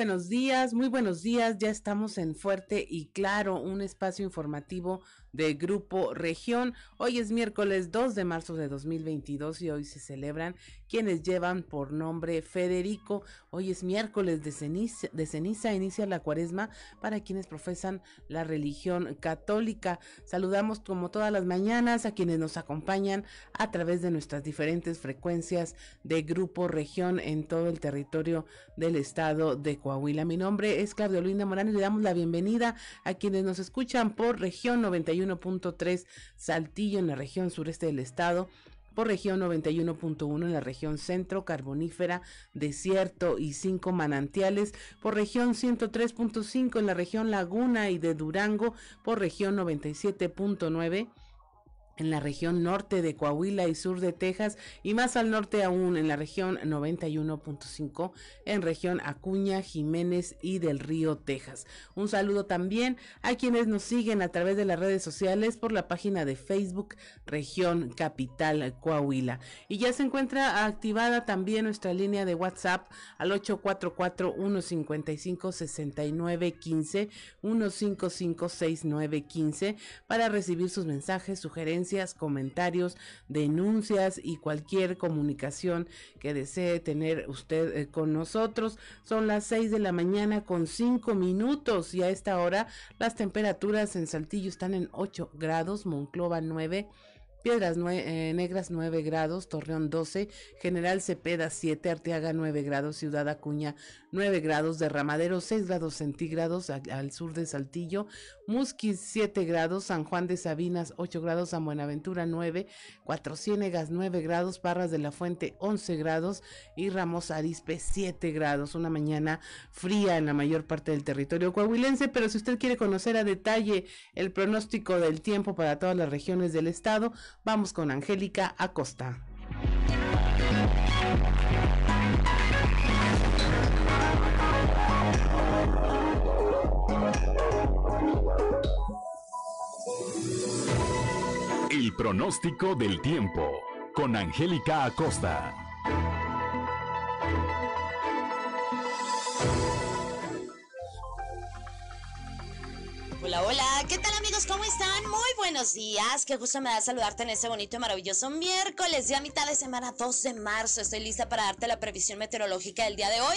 Buenos días, muy buenos días. Ya estamos en Fuerte y Claro, un espacio informativo de Grupo Región. Hoy es miércoles 2 de marzo de 2022 y hoy se celebran quienes llevan por nombre Federico. Hoy es miércoles de ceniza, de ceniza, inicia la cuaresma para quienes profesan la religión católica. Saludamos como todas las mañanas a quienes nos acompañan a través de nuestras diferentes frecuencias de Grupo Región en todo el territorio del estado de Coahuila. Mi nombre es Claudio Luina Morán y le damos la bienvenida a quienes nos escuchan por región 91.3 Saltillo en la región sureste del estado por región 91.1 en la región centro, carbonífera, desierto y cinco manantiales, por región 103.5 en la región laguna y de Durango, por región 97.9 en la región norte de Coahuila y sur de Texas y más al norte aún en la región 91.5 en región Acuña, Jiménez y del Río, Texas. Un saludo también a quienes nos siguen a través de las redes sociales por la página de Facebook Región Capital Coahuila. Y ya se encuentra activada también nuestra línea de WhatsApp al 844 155 6915 155 6915 para recibir sus mensajes, sugerencias comentarios, denuncias y cualquier comunicación que desee tener usted eh, con nosotros. Son las 6 de la mañana con 5 minutos y a esta hora las temperaturas en Saltillo están en 8 grados, Monclova 9 Piedras eh, Negras 9 grados, Torreón 12, General Cepeda 7, Arteaga 9 grados, Ciudad Acuña 9 grados, Derramadero 6 grados centígrados al sur de Saltillo, Musquis 7 grados, San Juan de Sabinas 8 grados, San Buenaventura 9, Cuatro Ciénegas 9 grados, Parras de la Fuente 11 grados y Ramos Arispe 7 grados. Una mañana fría en la mayor parte del territorio coahuilense, pero si usted quiere conocer a detalle el pronóstico del tiempo para todas las regiones del estado, Vamos con Angélica Acosta. El pronóstico del tiempo con Angélica Acosta. Hola, hola, ¿qué tal amigos? ¿Cómo están? Muy buenos días, qué gusto me da saludarte en este bonito y maravilloso miércoles, ya mitad de semana 2 de marzo. Estoy lista para darte la previsión meteorológica del día de hoy.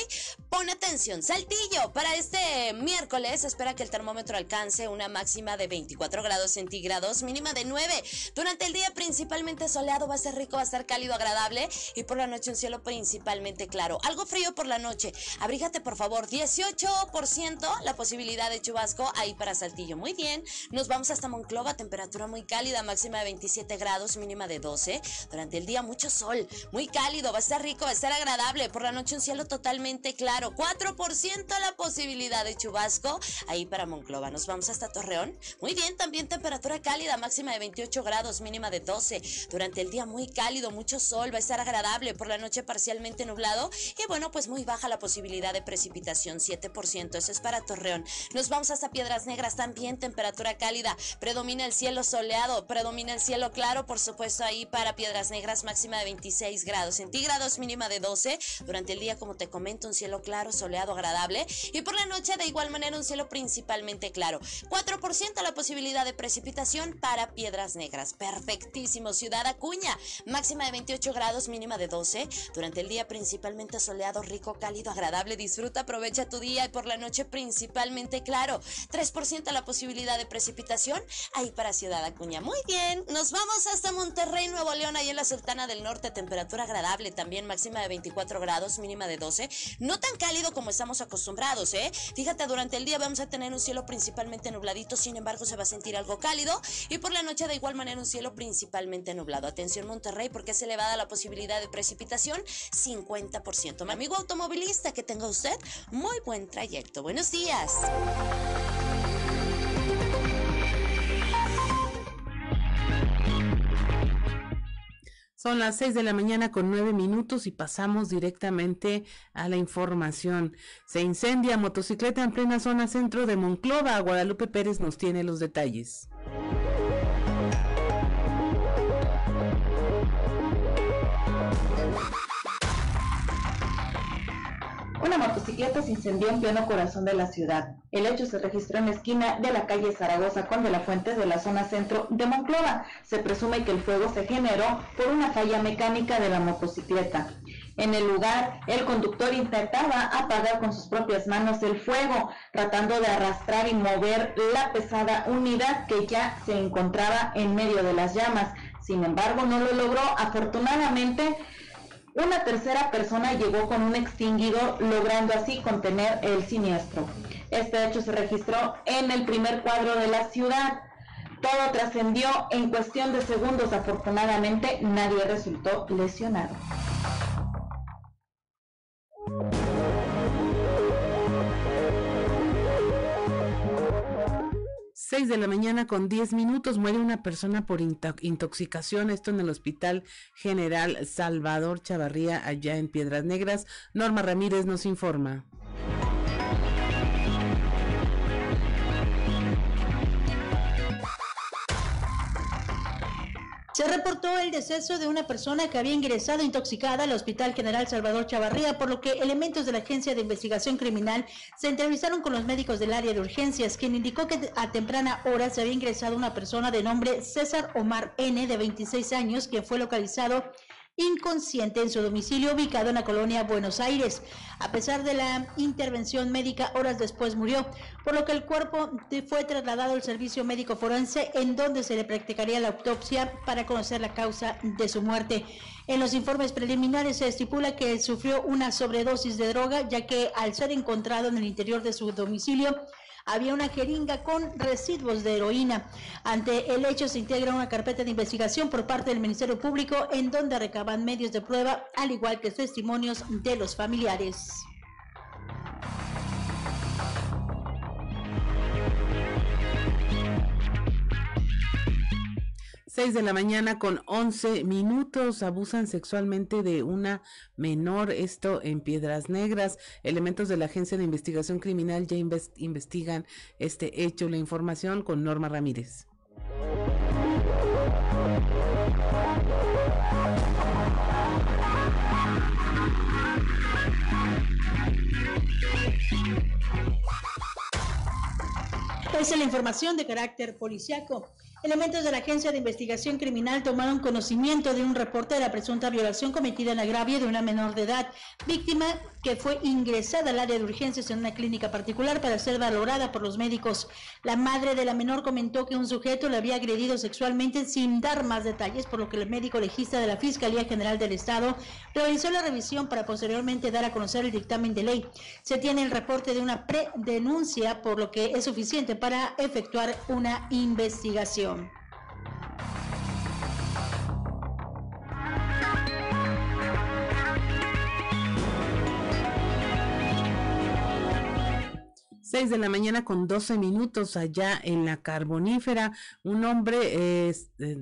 Pon atención, Saltillo, para este miércoles espera que el termómetro alcance una máxima de 24 grados centígrados, mínima de 9. Durante el día principalmente soleado, va a ser rico, va a estar cálido, agradable y por la noche un cielo principalmente claro. Algo frío por la noche, abrígate por favor, 18% la posibilidad de chubasco ahí para Saltillo. Muy bien, nos vamos hasta Monclova, temperatura muy cálida, máxima de 27 grados, mínima de 12. Durante el día mucho sol, muy cálido, va a estar rico, va a estar agradable. Por la noche un cielo totalmente claro, 4% la posibilidad de chubasco ahí para Monclova. Nos vamos hasta Torreón. Muy bien, también temperatura cálida, máxima de 28 grados, mínima de 12. Durante el día muy cálido, mucho sol, va a estar agradable. Por la noche parcialmente nublado y bueno, pues muy baja la posibilidad de precipitación, 7%. Eso es para Torreón. Nos vamos hasta Piedras Negras también temperatura cálida, predomina el cielo soleado, predomina el cielo claro, por supuesto ahí para Piedras Negras máxima de 26 grados centígrados, mínima de 12, durante el día como te comento un cielo claro, soleado, agradable. Y por la noche de igual manera un cielo principalmente claro, 4% la posibilidad de precipitación para Piedras Negras, perfectísimo, Ciudad Acuña, máxima de 28 grados, mínima de 12, durante el día principalmente soleado, rico, cálido, agradable, disfruta, aprovecha tu día y por la noche principalmente claro, 3% la posibilidad de precipitación ahí para Ciudad Acuña. Muy bien, nos vamos hasta Monterrey, Nuevo León, ahí en la Sultana del Norte, temperatura agradable, también máxima de 24 grados, mínima de 12. No tan cálido como estamos acostumbrados, ¿eh? Fíjate, durante el día vamos a tener un cielo principalmente nubladito, sin embargo se va a sentir algo cálido y por la noche de igual manera un cielo principalmente nublado. Atención Monterrey porque es elevada la posibilidad de precipitación, 50%. Mi amigo automovilista, que tenga usted muy buen trayecto. Buenos días. Son las seis de la mañana con nueve minutos y pasamos directamente a la información. Se incendia motocicleta en plena zona centro de Monclova. Guadalupe Pérez nos tiene los detalles. Una motocicleta se incendió en pleno corazón de la ciudad. El hecho se registró en la esquina de la calle Zaragoza con de la Fuente de la zona centro de Monclova. Se presume que el fuego se generó por una falla mecánica de la motocicleta. En el lugar, el conductor intentaba apagar con sus propias manos el fuego, tratando de arrastrar y mover la pesada unidad que ya se encontraba en medio de las llamas. Sin embargo, no lo logró. Afortunadamente, una tercera persona llegó con un extinguidor, logrando así contener el siniestro. Este hecho se registró en el primer cuadro de la ciudad. Todo trascendió en cuestión de segundos. Afortunadamente, nadie resultó lesionado. 6 de la mañana con 10 minutos muere una persona por intoxicación, esto en el Hospital General Salvador Chavarría, allá en Piedras Negras. Norma Ramírez nos informa. Se reportó el deceso de una persona que había ingresado intoxicada al Hospital General Salvador Chavarría, por lo que elementos de la Agencia de Investigación Criminal se entrevistaron con los médicos del área de urgencias, quien indicó que a temprana hora se había ingresado una persona de nombre César Omar N, de 26 años, que fue localizado inconsciente en su domicilio ubicado en la colonia Buenos Aires. A pesar de la intervención médica, horas después murió, por lo que el cuerpo fue trasladado al servicio médico forense en donde se le practicaría la autopsia para conocer la causa de su muerte. En los informes preliminares se estipula que sufrió una sobredosis de droga, ya que al ser encontrado en el interior de su domicilio, había una jeringa con residuos de heroína. Ante el hecho se integra una carpeta de investigación por parte del Ministerio Público en donde recaban medios de prueba, al igual que testimonios de los familiares. 6 de la mañana con 11 minutos abusan sexualmente de una menor, esto en Piedras Negras. Elementos de la Agencia de Investigación Criminal ya investigan este hecho. La información con Norma Ramírez. Esa es la información de carácter policiaco. Elementos de la Agencia de Investigación Criminal tomaron conocimiento de un reporte de la presunta violación cometida en agravio de una menor de edad, víctima que fue ingresada al área de urgencias en una clínica particular para ser valorada por los médicos. La madre de la menor comentó que un sujeto le había agredido sexualmente sin dar más detalles, por lo que el médico legista de la Fiscalía General del Estado realizó la revisión para posteriormente dar a conocer el dictamen de ley. Se tiene el reporte de una predenuncia, por lo que es suficiente para efectuar una investigación. 6 de la mañana con 12 minutos allá en la carbonífera. Un hombre eh,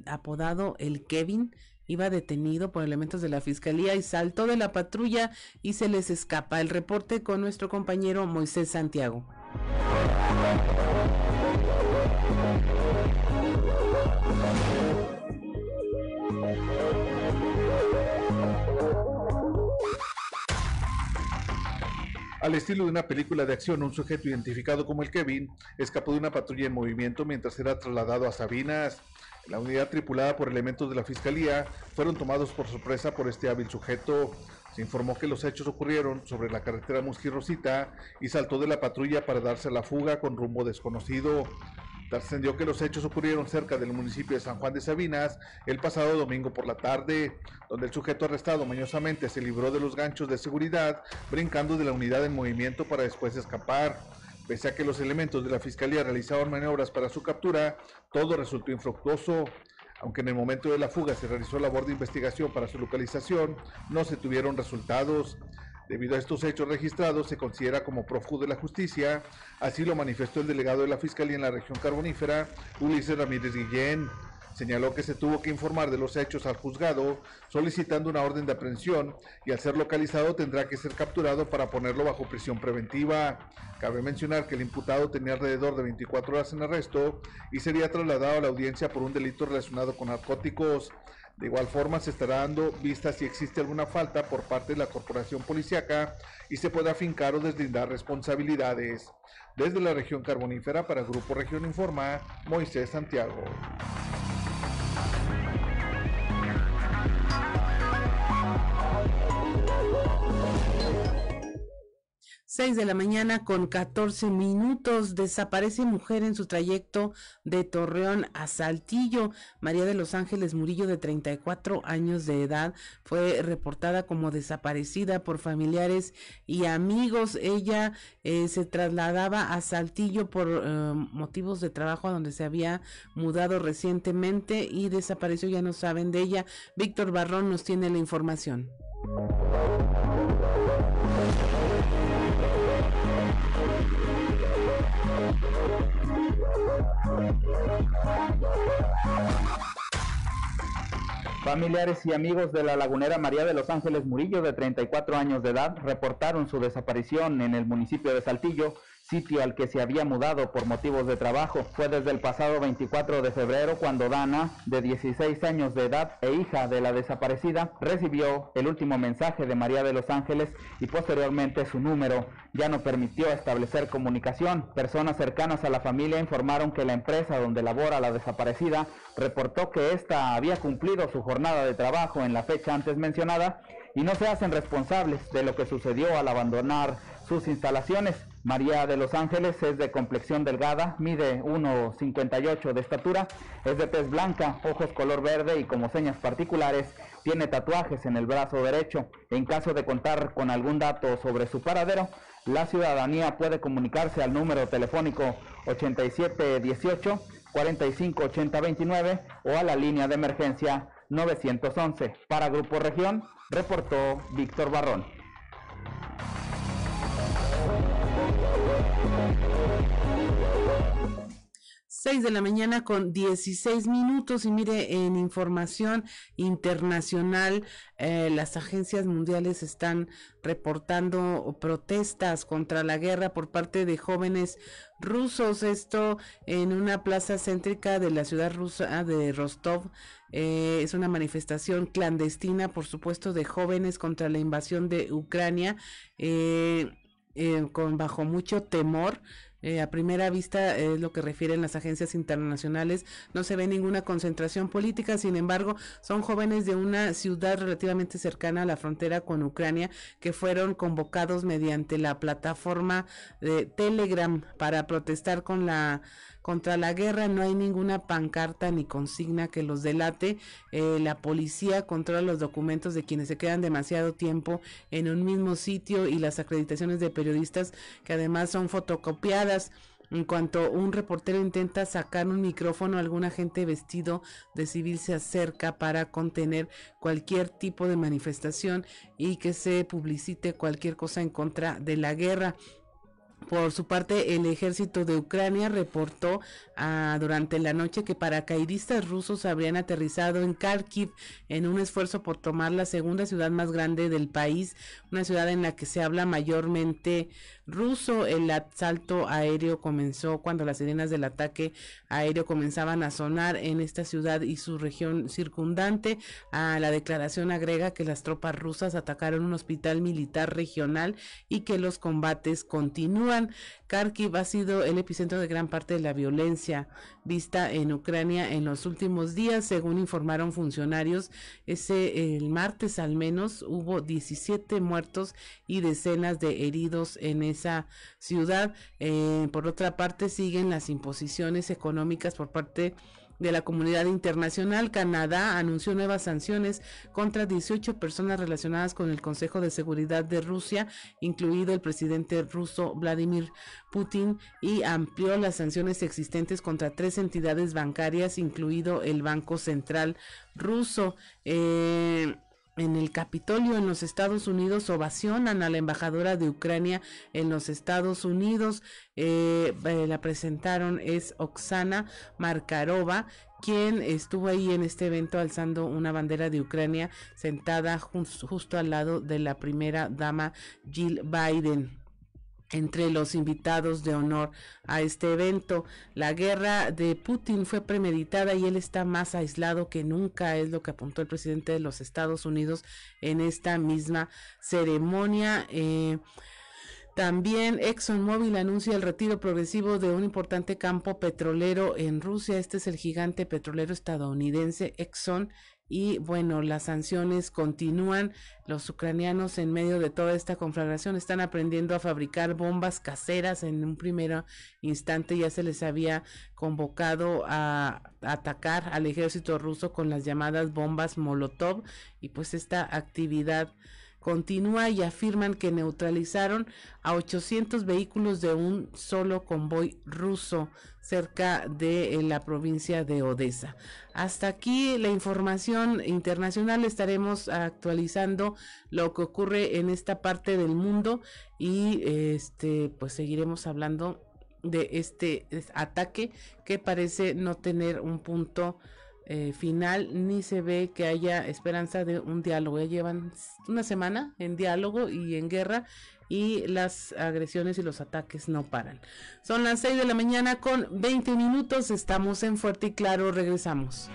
apodado el Kevin iba detenido por elementos de la fiscalía y saltó de la patrulla y se les escapa. El reporte con nuestro compañero Moisés Santiago. Al estilo de una película de acción, un sujeto identificado como el Kevin escapó de una patrulla en movimiento mientras era trasladado a Sabinas. La unidad tripulada por elementos de la fiscalía fueron tomados por sorpresa por este hábil sujeto. Se informó que los hechos ocurrieron sobre la carretera Musquirosita y saltó de la patrulla para darse la fuga con rumbo desconocido. Trascendió que los hechos ocurrieron cerca del municipio de San Juan de Sabinas el pasado domingo por la tarde, donde el sujeto arrestado mañosamente se libró de los ganchos de seguridad, brincando de la unidad en movimiento para después escapar. Pese a que los elementos de la fiscalía realizaban maniobras para su captura, todo resultó infructuoso. Aunque en el momento de la fuga se realizó labor de investigación para su localización, no se tuvieron resultados. Debido a estos hechos registrados, se considera como prófugo de la justicia, así lo manifestó el delegado de la Fiscalía en la región carbonífera, Ulises Ramírez Guillén. Señaló que se tuvo que informar de los hechos al juzgado solicitando una orden de aprehensión y al ser localizado tendrá que ser capturado para ponerlo bajo prisión preventiva. Cabe mencionar que el imputado tenía alrededor de 24 horas en arresto y sería trasladado a la audiencia por un delito relacionado con narcóticos. De igual forma, se estará dando vista si existe alguna falta por parte de la corporación policiaca y se pueda afincar o deslindar responsabilidades. Desde la región carbonífera para Grupo Región Informa, Moisés Santiago. 6 de la mañana con 14 minutos. Desaparece mujer en su trayecto de Torreón a Saltillo. María de los Ángeles Murillo, de 34 años de edad, fue reportada como desaparecida por familiares y amigos. Ella eh, se trasladaba a Saltillo por eh, motivos de trabajo a donde se había mudado recientemente y desapareció. Ya no saben de ella. Víctor Barrón nos tiene la información. Familiares y amigos de la lagunera María de los Ángeles Murillo, de 34 años de edad, reportaron su desaparición en el municipio de Saltillo sitio al que se había mudado por motivos de trabajo. Fue desde el pasado 24 de febrero cuando Dana, de 16 años de edad e hija de la desaparecida, recibió el último mensaje de María de los Ángeles y posteriormente su número. Ya no permitió establecer comunicación. Personas cercanas a la familia informaron que la empresa donde labora la desaparecida reportó que ésta había cumplido su jornada de trabajo en la fecha antes mencionada y no se hacen responsables de lo que sucedió al abandonar sus instalaciones. María de los Ángeles es de complexión delgada, mide 1,58 de estatura, es de tez blanca, ojos color verde y como señas particulares tiene tatuajes en el brazo derecho. En caso de contar con algún dato sobre su paradero, la ciudadanía puede comunicarse al número telefónico 8718 458029 o a la línea de emergencia 911. Para Grupo Región, reportó Víctor Barrón. 6 de la mañana con 16 minutos y mire, en información internacional, eh, las agencias mundiales están reportando protestas contra la guerra por parte de jóvenes rusos. Esto en una plaza céntrica de la ciudad rusa de Rostov. Eh, es una manifestación clandestina, por supuesto, de jóvenes contra la invasión de Ucrania, eh, con bajo mucho temor eh, a primera vista es lo que refieren las agencias internacionales. No se ve ninguna concentración política, sin embargo, son jóvenes de una ciudad relativamente cercana a la frontera con Ucrania que fueron convocados mediante la plataforma de Telegram para protestar con la contra la guerra no hay ninguna pancarta ni consigna que los delate. Eh, la policía controla los documentos de quienes se quedan demasiado tiempo en un mismo sitio y las acreditaciones de periodistas que además son fotocopiadas. En cuanto un reportero intenta sacar un micrófono, algún agente vestido de civil se acerca para contener cualquier tipo de manifestación y que se publicite cualquier cosa en contra de la guerra. Por su parte, el ejército de Ucrania reportó ah, durante la noche que paracaidistas rusos habrían aterrizado en Kharkiv en un esfuerzo por tomar la segunda ciudad más grande del país, una ciudad en la que se habla mayormente ruso. El asalto aéreo comenzó cuando las sirenas del ataque aéreo comenzaban a sonar en esta ciudad y su región circundante. A la declaración agrega que las tropas rusas atacaron un hospital militar regional y que los combates continúan. Kharkiv ha sido el epicentro de gran parte de la violencia vista en Ucrania en los últimos días, según informaron funcionarios. Ese el martes al menos hubo 17 muertos y decenas de heridos en esa ciudad. Eh, por otra parte, siguen las imposiciones económicas por parte de la comunidad internacional, Canadá anunció nuevas sanciones contra 18 personas relacionadas con el Consejo de Seguridad de Rusia, incluido el presidente ruso Vladimir Putin, y amplió las sanciones existentes contra tres entidades bancarias, incluido el Banco Central ruso. Eh, en el Capitolio en los Estados Unidos ovacionan a la embajadora de Ucrania en los Estados Unidos. Eh, eh, la presentaron es Oksana Markarova quien estuvo ahí en este evento alzando una bandera de Ucrania sentada justo al lado de la primera dama Jill Biden entre los invitados de honor a este evento. La guerra de Putin fue premeditada y él está más aislado que nunca, es lo que apuntó el presidente de los Estados Unidos en esta misma ceremonia. Eh, también ExxonMobil anuncia el retiro progresivo de un importante campo petrolero en Rusia. Este es el gigante petrolero estadounidense Exxon y bueno, las sanciones continúan. Los ucranianos en medio de toda esta conflagración están aprendiendo a fabricar bombas caseras. En un primer instante ya se les había convocado a atacar al ejército ruso con las llamadas bombas Molotov y pues esta actividad continúa y afirman que neutralizaron a 800 vehículos de un solo convoy ruso cerca de eh, la provincia de Odessa. Hasta aquí la información internacional. Estaremos actualizando lo que ocurre en esta parte del mundo y este pues seguiremos hablando de este ataque que parece no tener un punto eh, final ni se ve que haya esperanza de un diálogo. Ya llevan una semana en diálogo y en guerra y las agresiones y los ataques no paran. Son las 6 de la mañana con 20 minutos. Estamos en Fuerte y Claro. Regresamos.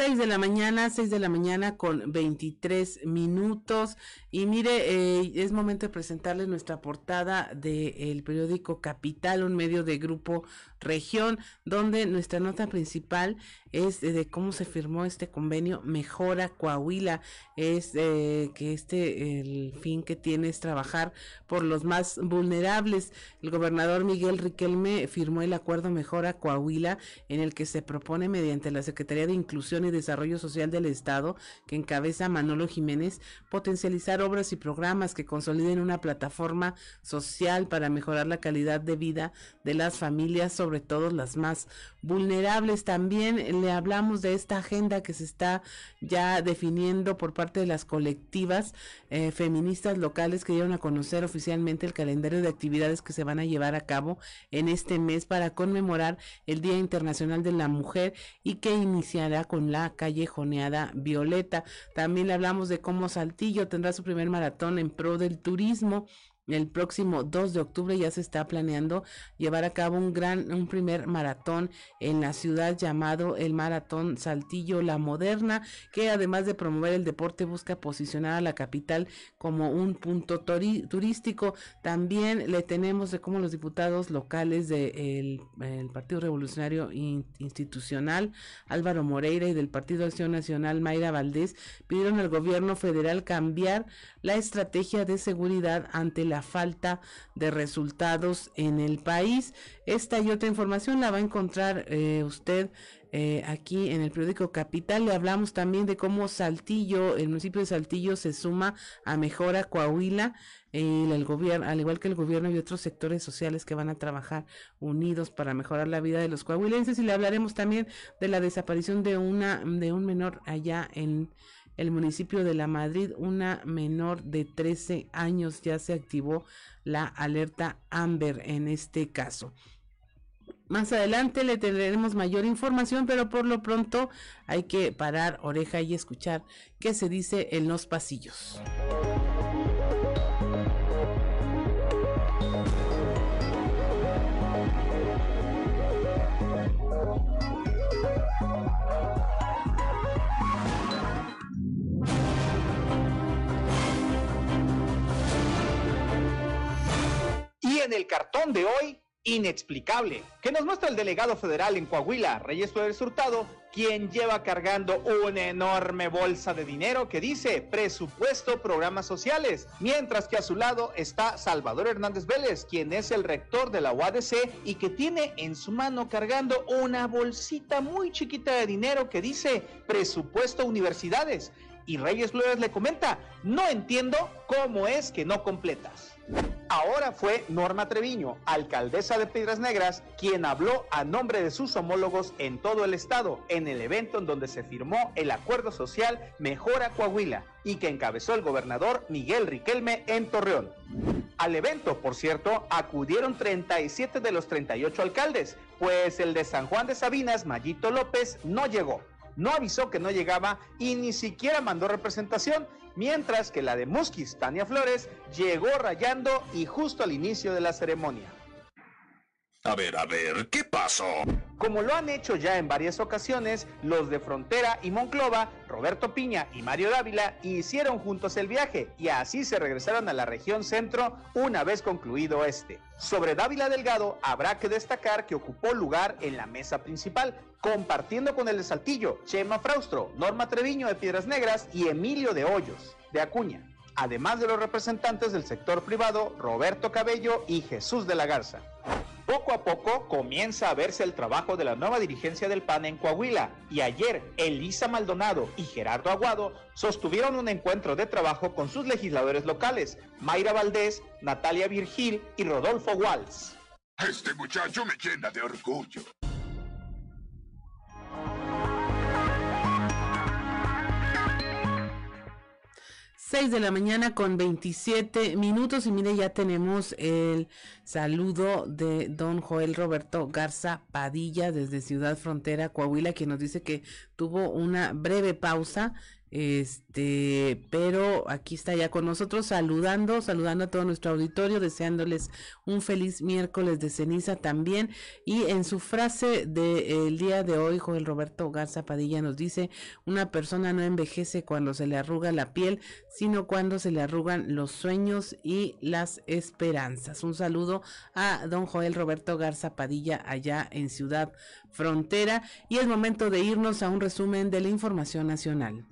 6 de la mañana, 6 de la mañana con 23 minutos. Y mire, eh, es momento de presentarles nuestra portada del periódico Capital, un medio de grupo región, donde nuestra nota principal es de, cómo se firmó este convenio Mejora Coahuila. Es eh, que este, el fin que tiene es trabajar por los más vulnerables. El gobernador Miguel Riquelme firmó el acuerdo Mejora Coahuila, en el que se propone mediante la Secretaría de Inclusión y Desarrollo Social del Estado, que encabeza Manolo Jiménez, potencializar obras y programas que consoliden una plataforma social para mejorar la calidad de vida de las familias, todo las más vulnerables. También le hablamos de esta agenda que se está ya definiendo por parte de las colectivas eh, feministas locales que dieron a conocer oficialmente el calendario de actividades que se van a llevar a cabo en este mes para conmemorar el Día Internacional de la Mujer y que iniciará con la callejoneada Violeta. También le hablamos de cómo Saltillo tendrá su primer maratón en pro del turismo el próximo 2 de octubre ya se está planeando llevar a cabo un gran, un primer maratón en la ciudad llamado el Maratón Saltillo La Moderna, que además de promover el deporte busca posicionar a la capital como un punto turístico. También le tenemos de cómo los diputados locales del Partido Revolucionario Institucional, Álvaro Moreira, y del Partido Acción Nacional, Mayra Valdés, pidieron al gobierno federal cambiar la estrategia de seguridad ante la falta de resultados en el país. Esta y otra información la va a encontrar eh, usted eh, aquí en el periódico Capital. Le hablamos también de cómo Saltillo, el municipio de Saltillo se suma a Mejora Coahuila. y el gobierno, al igual que el gobierno y otros sectores sociales que van a trabajar unidos para mejorar la vida de los coahuilenses y le hablaremos también de la desaparición de una de un menor allá en el municipio de La Madrid, una menor de 13 años, ya se activó la alerta Amber en este caso. Más adelante le tendremos mayor información, pero por lo pronto hay que parar oreja y escuchar qué se dice en los pasillos. En el cartón de hoy, inexplicable, que nos muestra el delegado federal en Coahuila, Reyes Flores Hurtado, quien lleva cargando una enorme bolsa de dinero que dice presupuesto programas sociales, mientras que a su lado está Salvador Hernández Vélez, quien es el rector de la UADC y que tiene en su mano cargando una bolsita muy chiquita de dinero que dice presupuesto universidades. Y Reyes Flores le comenta, no entiendo cómo es que no completas. Ahora fue Norma Treviño, alcaldesa de Piedras Negras, quien habló a nombre de sus homólogos en todo el estado en el evento en donde se firmó el acuerdo social Mejora Coahuila y que encabezó el gobernador Miguel Riquelme en Torreón. Al evento, por cierto, acudieron 37 de los 38 alcaldes, pues el de San Juan de Sabinas, Mayito López, no llegó. No avisó que no llegaba y ni siquiera mandó representación, mientras que la de Musquis, Tania Flores, llegó rayando y justo al inicio de la ceremonia. A ver, a ver, ¿qué pasó? Como lo han hecho ya en varias ocasiones, los de Frontera y Monclova, Roberto Piña y Mario Dávila hicieron juntos el viaje y así se regresaron a la región centro una vez concluido este. Sobre Dávila Delgado habrá que destacar que ocupó lugar en la mesa principal, compartiendo con el de Saltillo, Chema Fraustro, Norma Treviño de Piedras Negras y Emilio de Hoyos, de Acuña además de los representantes del sector privado Roberto Cabello y Jesús de la Garza. Poco a poco comienza a verse el trabajo de la nueva dirigencia del PAN en Coahuila y ayer Elisa Maldonado y Gerardo Aguado sostuvieron un encuentro de trabajo con sus legisladores locales, Mayra Valdés, Natalia Virgil y Rodolfo Walls. Este muchacho me llena de orgullo. 6 de la mañana con 27 minutos. Y mire ya tenemos el saludo de don Joel Roberto Garza Padilla desde Ciudad Frontera, Coahuila, quien nos dice que tuvo una breve pausa este, pero aquí está ya con nosotros saludando, saludando a todo nuestro auditorio, deseándoles un feliz miércoles de ceniza también. Y en su frase del día de hoy, Joel Roberto Garza Padilla nos dice, una persona no envejece cuando se le arruga la piel, sino cuando se le arrugan los sueños y las esperanzas. Un saludo a don Joel Roberto Garza Padilla allá en Ciudad Frontera. Y es momento de irnos a un resumen de la información nacional.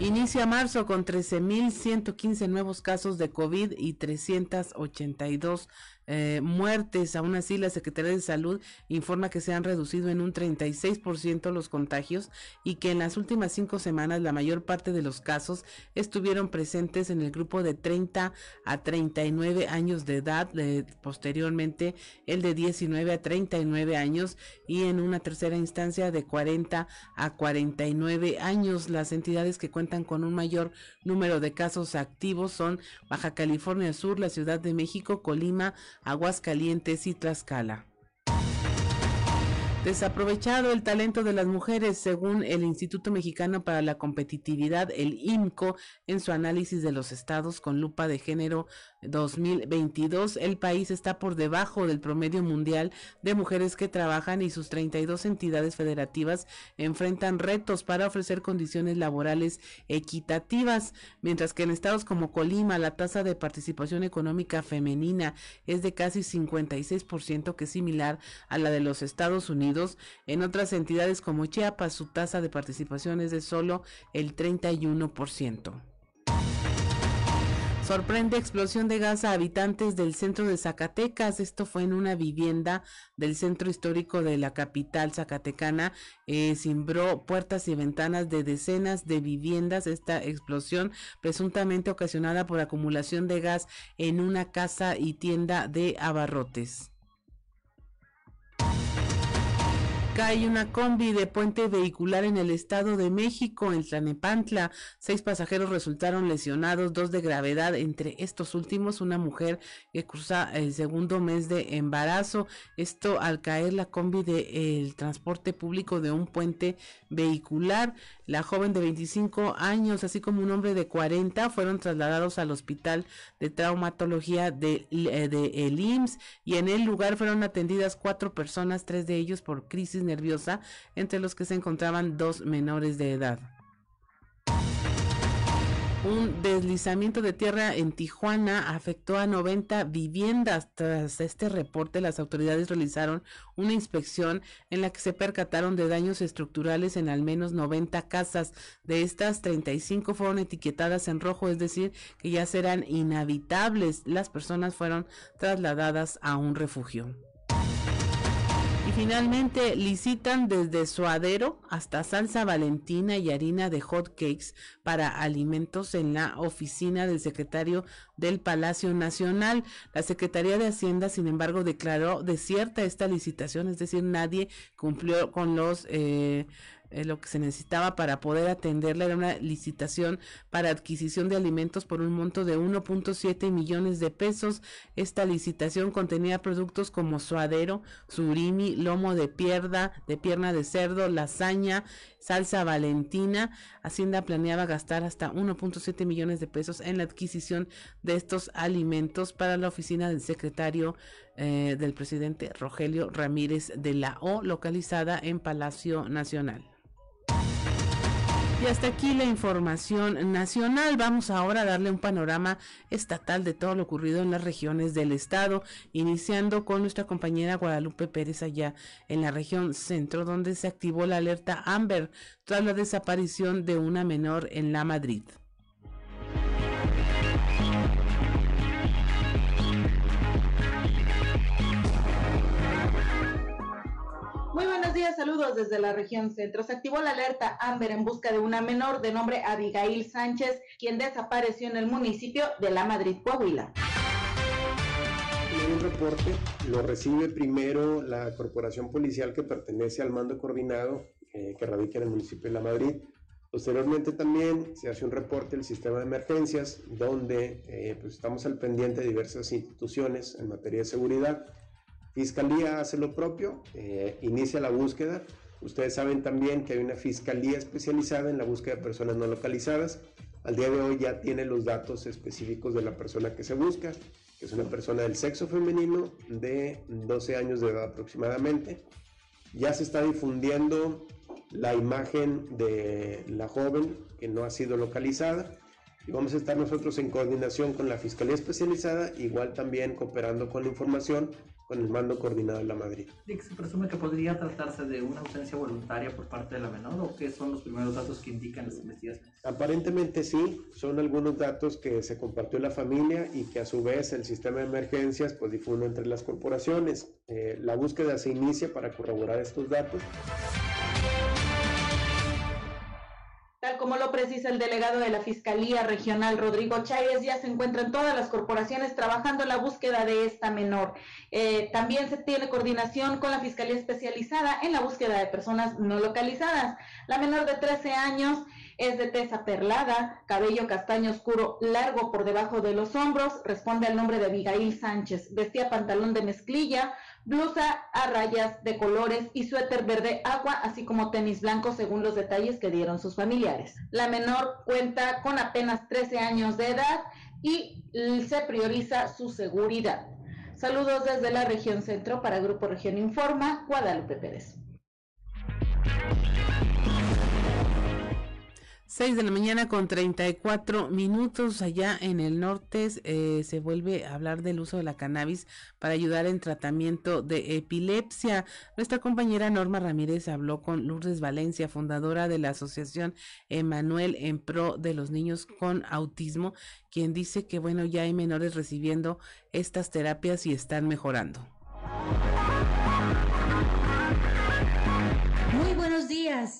Inicia marzo con 13.115 nuevos casos de COVID y 382 eh, muertes. Aún así, la Secretaría de Salud informa que se han reducido en un 36% los contagios y que en las últimas cinco semanas la mayor parte de los casos estuvieron presentes en el grupo de 30 a 39 años de edad, posteriormente el de 19 a 39 años y en una tercera instancia de 40 a 49 años. Las entidades que cuentan con un mayor número de casos activos son Baja California Sur, la Ciudad de México, Colima, Aguascalientes y Tlaxcala. Desaprovechado el talento de las mujeres, según el Instituto Mexicano para la Competitividad, el IMCO, en su análisis de los estados con lupa de género 2022, el país está por debajo del promedio mundial de mujeres que trabajan y sus 32 entidades federativas enfrentan retos para ofrecer condiciones laborales equitativas, mientras que en estados como Colima la tasa de participación económica femenina es de casi 56%, que es similar a la de los Estados Unidos en otras entidades como Chiapas, su tasa de participación es de solo el 31%. Sorprende explosión de gas a habitantes del centro de Zacatecas. Esto fue en una vivienda del centro histórico de la capital zacatecana. Eh, cimbró puertas y ventanas de decenas de viviendas. Esta explosión presuntamente ocasionada por acumulación de gas en una casa y tienda de abarrotes. Cae una combi de puente vehicular en el Estado de México, en Tlanepantla. Seis pasajeros resultaron lesionados, dos de gravedad. Entre estos últimos, una mujer que cruza el segundo mes de embarazo. Esto al caer la combi del transporte público de un puente vehicular. La joven de 25 años, así como un hombre de 40, fueron trasladados al hospital de traumatología de, eh, de el IMSS y en el lugar fueron atendidas cuatro personas, tres de ellos por crisis nerviosa, entre los que se encontraban dos menores de edad. Un deslizamiento de tierra en Tijuana afectó a 90 viviendas. Tras este reporte, las autoridades realizaron una inspección en la que se percataron de daños estructurales en al menos 90 casas. De estas, 35 fueron etiquetadas en rojo, es decir, que ya serán inhabitables. Las personas fueron trasladadas a un refugio finalmente licitan desde suadero hasta salsa valentina y harina de hot cakes para alimentos en la oficina del secretario del Palacio Nacional. La Secretaría de Hacienda, sin embargo, declaró desierta esta licitación, es decir, nadie cumplió con los eh, eh, lo que se necesitaba para poder atenderla era una licitación para adquisición de alimentos por un monto de 1.7 millones de pesos. Esta licitación contenía productos como suadero, surimi, lomo de de pierna de cerdo, lasaña, salsa valentina. Hacienda planeaba gastar hasta 1.7 millones de pesos en la adquisición de estos alimentos para la oficina del secretario eh, del presidente Rogelio Ramírez de la O, localizada en Palacio Nacional. Y hasta aquí la información nacional. Vamos ahora a darle un panorama estatal de todo lo ocurrido en las regiones del estado, iniciando con nuestra compañera Guadalupe Pérez allá en la región centro, donde se activó la alerta Amber tras la desaparición de una menor en la Madrid. Muy buenos días, saludos desde la región centro. Se activó la alerta Amber en busca de una menor de nombre Abigail Sánchez, quien desapareció en el municipio de La Madrid, Coahuila. Un reporte lo recibe primero la corporación policial que pertenece al mando coordinado eh, que radica en el municipio de La Madrid. Posteriormente también se hace un reporte del sistema de emergencias donde eh, pues estamos al pendiente de diversas instituciones en materia de seguridad Fiscalía hace lo propio, eh, inicia la búsqueda. Ustedes saben también que hay una fiscalía especializada en la búsqueda de personas no localizadas. Al día de hoy ya tiene los datos específicos de la persona que se busca, que es una persona del sexo femenino de 12 años de edad aproximadamente. Ya se está difundiendo la imagen de la joven que no ha sido localizada y vamos a estar nosotros en coordinación con la Fiscalía Especializada, igual también cooperando con la información con el mando coordinado de la Madrid. ¿Se presume que podría tratarse de una ausencia voluntaria por parte de la menor o qué son los primeros datos que indican las investigaciones? Aparentemente sí, son algunos datos que se compartió la familia y que a su vez el sistema de emergencias pues difunde entre las corporaciones. Eh, la búsqueda se inicia para corroborar estos datos. Como lo precisa el delegado de la Fiscalía Regional, Rodrigo Chávez, ya se encuentran todas las corporaciones trabajando en la búsqueda de esta menor. Eh, también se tiene coordinación con la Fiscalía Especializada en la búsqueda de personas no localizadas. La menor de 13 años es de tesa perlada, cabello castaño oscuro largo por debajo de los hombros, responde al nombre de Abigail Sánchez. Vestía pantalón de mezclilla, blusa a rayas de colores y suéter verde agua, así como tenis blancos según los detalles que dieron sus familiares. La menor cuenta con apenas 13 años de edad y se prioriza su seguridad. Saludos desde la región centro para Grupo Región Informa, Guadalupe Pérez. 6 de la mañana con 34 minutos allá en el norte eh, se vuelve a hablar del uso de la cannabis para ayudar en tratamiento de epilepsia. Nuestra compañera Norma Ramírez habló con Lourdes Valencia, fundadora de la asociación Emanuel en pro de los niños con autismo, quien dice que bueno, ya hay menores recibiendo estas terapias y están mejorando.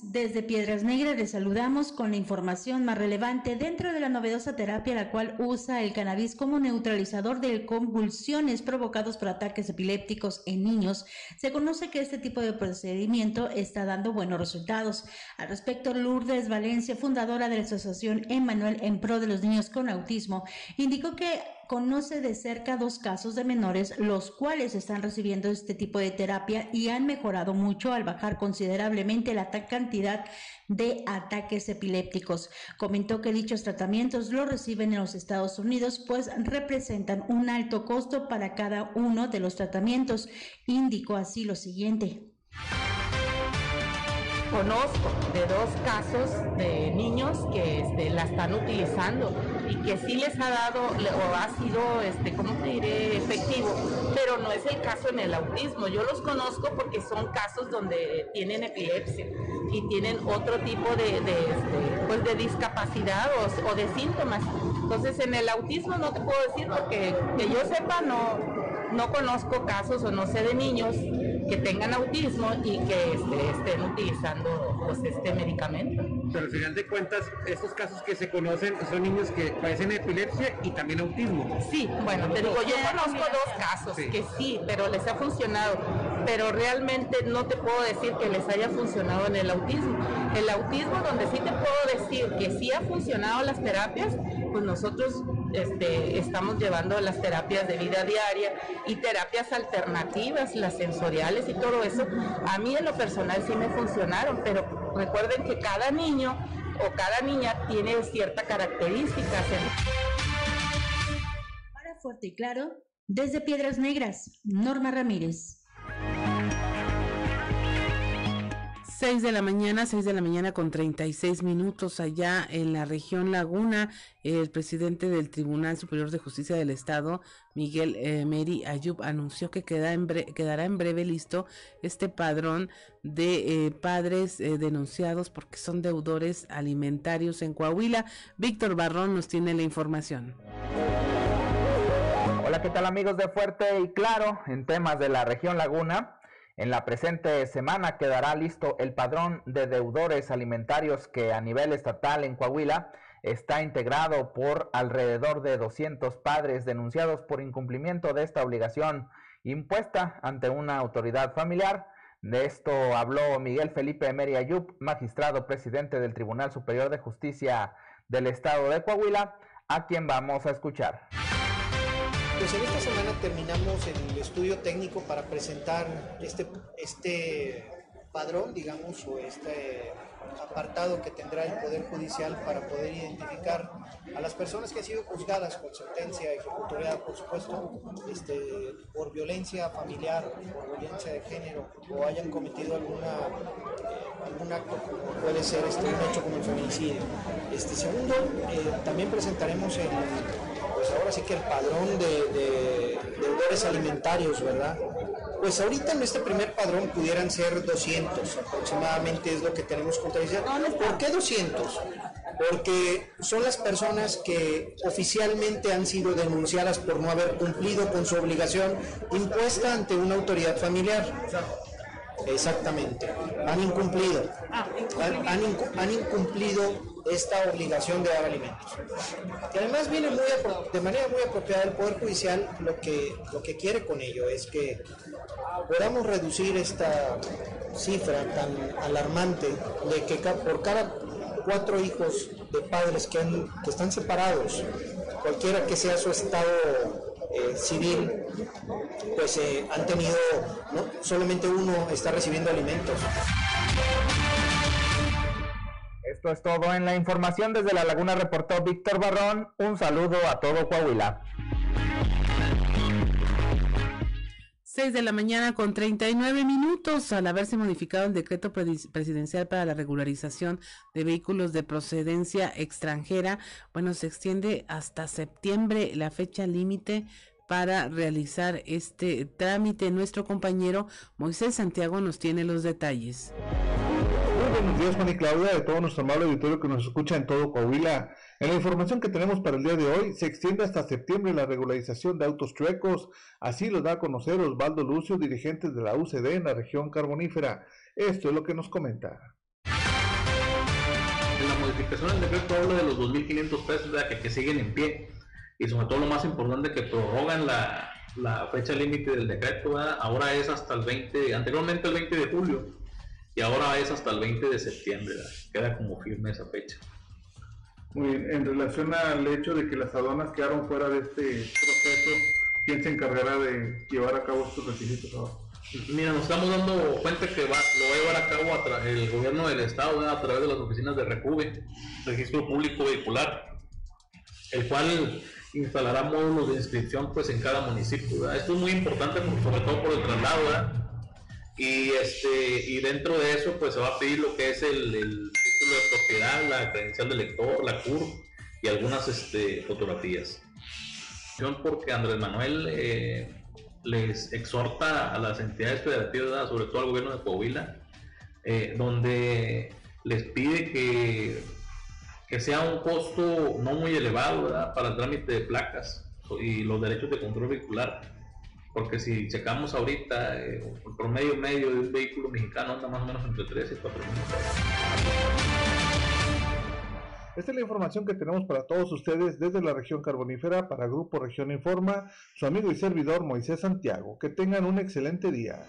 Desde Piedras Negras les saludamos con la información más relevante dentro de la novedosa terapia la cual usa el cannabis como neutralizador de convulsiones provocados por ataques epilépticos en niños. Se conoce que este tipo de procedimiento está dando buenos resultados. Al respecto, Lourdes Valencia, fundadora de la Asociación Emmanuel en pro de los niños con autismo, indicó que conoce de cerca dos casos de menores los cuales están recibiendo este tipo de terapia y han mejorado mucho al bajar considerablemente la cantidad de ataques epilépticos. Comentó que dichos tratamientos lo reciben en los Estados Unidos pues representan un alto costo para cada uno de los tratamientos. Indicó así lo siguiente. Conozco de dos casos de niños que este, la están utilizando y que sí les ha dado o ha sido, este, ¿cómo te diré?, efectivo, pero no es el caso en el autismo. Yo los conozco porque son casos donde tienen epilepsia y tienen otro tipo de, este, pues de discapacidad o, o de síntomas. Entonces, en el autismo no te puedo decir porque que yo sepa no, no conozco casos o no sé de niños que tengan autismo y que este, estén utilizando pues, este medicamento. Pero al final de cuentas, estos casos que se conocen son niños que padecen epilepsia y también autismo. Sí, bueno, te digo, yo conozco dos casos que sí, pero les ha funcionado, pero realmente no te puedo decir que les haya funcionado en el autismo. El autismo donde sí te puedo decir que sí ha funcionado las terapias, pues nosotros este, estamos llevando las terapias de vida diaria y terapias alternativas, las sensoriales y todo eso. A mí en lo personal sí me funcionaron, pero recuerden que cada niño o cada niña tiene cierta característica. Para Fuerte y Claro, desde Piedras Negras, Norma Ramírez. 6 de la mañana, 6 de la mañana con 36 minutos allá en la región Laguna, el presidente del Tribunal Superior de Justicia del Estado, Miguel eh, Meri Ayub, anunció que quedará en breve listo este padrón de eh, padres eh, denunciados porque son deudores alimentarios en Coahuila. Víctor Barrón nos tiene la información. Hola, ¿qué tal amigos de Fuerte y Claro? En temas de la región Laguna, en la presente semana quedará listo el padrón de deudores alimentarios que a nivel estatal en Coahuila está integrado por alrededor de 200 padres denunciados por incumplimiento de esta obligación impuesta ante una autoridad familiar. De esto habló Miguel Felipe Meri Ayub, magistrado presidente del Tribunal Superior de Justicia del Estado de Coahuila, a quien vamos a escuchar. Pues en esta semana terminamos el estudio técnico para presentar este, este padrón, digamos, o este apartado que tendrá el Poder Judicial para poder identificar a las personas que han sido juzgadas con sentencia ejecutoriada, por supuesto, este, por violencia familiar, por violencia de género, o hayan cometido alguna, algún acto como puede ser este, un hecho como el feminicidio. Este, segundo, eh, también presentaremos el pues ahora sí que el padrón de, deudores alimentarios, ¿verdad? Pues ahorita en este primer padrón pudieran ser 200 aproximadamente es lo que tenemos contabilizado. ¿Por qué 200? Porque son las personas que oficialmente han sido denunciadas por no haber cumplido con su obligación impuesta ante una autoridad familiar. Exactamente. Han incumplido. Han, incumplido esta obligación de dar alimentos. Y además viene muy de manera muy apropiada el Poder Judicial lo que, lo que quiere con ello es que podamos reducir esta cifra tan alarmante de que por cada cuatro hijos de padres que, que están separados, cualquiera que sea su estado eh, civil, pues eh, han tenido, ¿no? solamente uno está recibiendo alimentos. Esto es todo en la información. Desde La Laguna reportó Víctor Barrón. Un saludo a todo Coahuila. 6 de la mañana con 39 minutos. Al haberse modificado el decreto presidencial para la regularización de vehículos de procedencia extranjera, bueno, se extiende hasta septiembre la fecha límite para realizar este trámite. Nuestro compañero Moisés Santiago nos tiene los detalles. Muy buenos días, y Claudia, de todo nuestro amable auditorio que nos escucha en todo Coahuila. En la información que tenemos para el día de hoy, se extiende hasta septiembre la regularización de autos chuecos. Así lo da a conocer Osvaldo Lucio, dirigente de la UCD en la región carbonífera. Esto es lo que nos comenta. En la modificación del decreto habla de los 2.500 pesos que, que siguen en pie. Y sobre todo lo más importante que prorrogan la, fecha límite del decreto. Ahora es hasta el 20, anteriormente el 20 de julio. Y ahora es hasta el 20 de septiembre. Queda como firme esa fecha. En relación al hecho de que las aduanas quedaron fuera de este proceso, ¿quién se encargará de llevar a cabo estos requisitos Mira, nos estamos dando cuenta que va, lo va a llevar a cabo el gobierno del estado a través de las oficinas de RECUBE, Registro Público Vehicular, el cual instalará módulos de inscripción pues en cada municipio. Esto es muy importante sobre todo por el traslado. Y, este, y dentro de eso pues se va a pedir lo que es el de propiedad, la credencial del lector, la CUR y algunas este, fotografías. Porque Andrés Manuel eh, les exhorta a las entidades federativas, sobre todo al gobierno de Coahuila, eh, donde les pide que, que sea un costo no muy elevado para el trámite de placas y los derechos de control vehicular. Porque si checamos ahorita, eh, el promedio medio de un vehículo mexicano anda más o menos entre 3 y 4 mil Esta es la información que tenemos para todos ustedes desde la región carbonífera para Grupo Región Informa, su amigo y servidor Moisés Santiago. Que tengan un excelente día.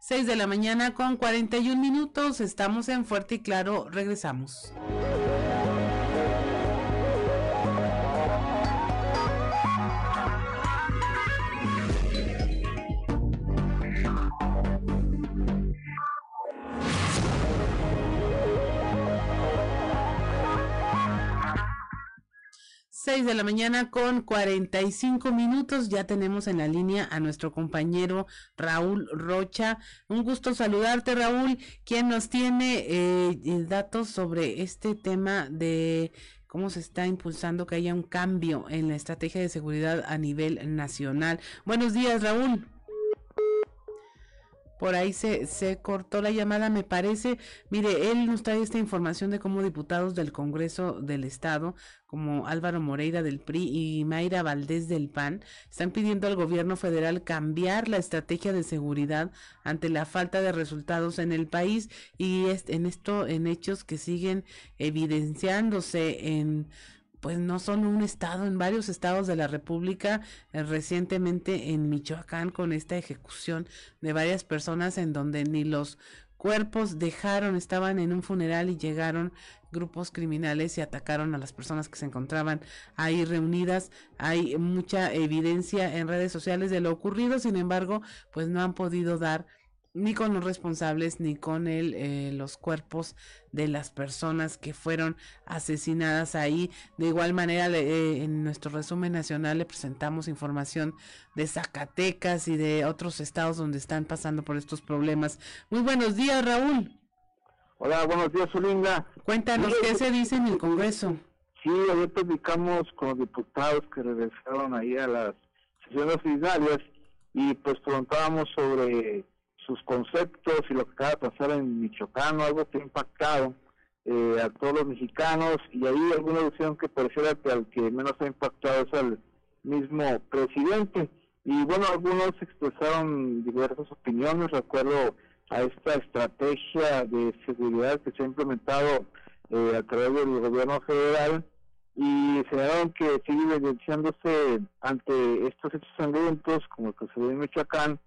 6 de la mañana con 41 minutos, estamos en Fuerte y Claro, regresamos. 6 de la mañana con 45 minutos. Ya tenemos en la línea a nuestro compañero Raúl Rocha. Un gusto saludarte, Raúl, quien nos tiene eh, datos sobre este tema de cómo se está impulsando que haya un cambio en la estrategia de seguridad a nivel nacional. Buenos días, Raúl. Por ahí se, se cortó la llamada, me parece. Mire, él nos trae esta información de cómo diputados del Congreso del Estado, como Álvaro Moreira del PRI y Mayra Valdés del PAN, están pidiendo al gobierno federal cambiar la estrategia de seguridad ante la falta de resultados en el país y en esto, en hechos que siguen evidenciándose en pues no son un estado, en varios estados de la República, eh, recientemente en Michoacán con esta ejecución de varias personas en donde ni los cuerpos dejaron, estaban en un funeral y llegaron grupos criminales y atacaron a las personas que se encontraban ahí reunidas. Hay mucha evidencia en redes sociales de lo ocurrido, sin embargo, pues no han podido dar ni con los responsables ni con el, eh, los cuerpos de las personas que fueron asesinadas ahí. De igual manera, eh, en nuestro resumen nacional le presentamos información de Zacatecas y de otros estados donde están pasando por estos problemas. Muy buenos días, Raúl. Hola, buenos días, Olinda. Cuéntanos qué se dice en el Congreso. Sí, ayer platicamos con los diputados que regresaron ahí a las sesiones ordinarias y pues preguntábamos sobre sus conceptos y lo que acaba de pasar en Michoacán, algo que ha impactado eh, a todos los mexicanos y ahí alguna opción que pareciera que al que menos ha impactado es al mismo presidente. Y bueno, algunos expresaron diversas opiniones, recuerdo a esta estrategia de seguridad que se ha implementado eh, a través del gobierno federal y señalaron que sigue evidenciándose ante estos hechos sangrientos como el que se ve en Michoacán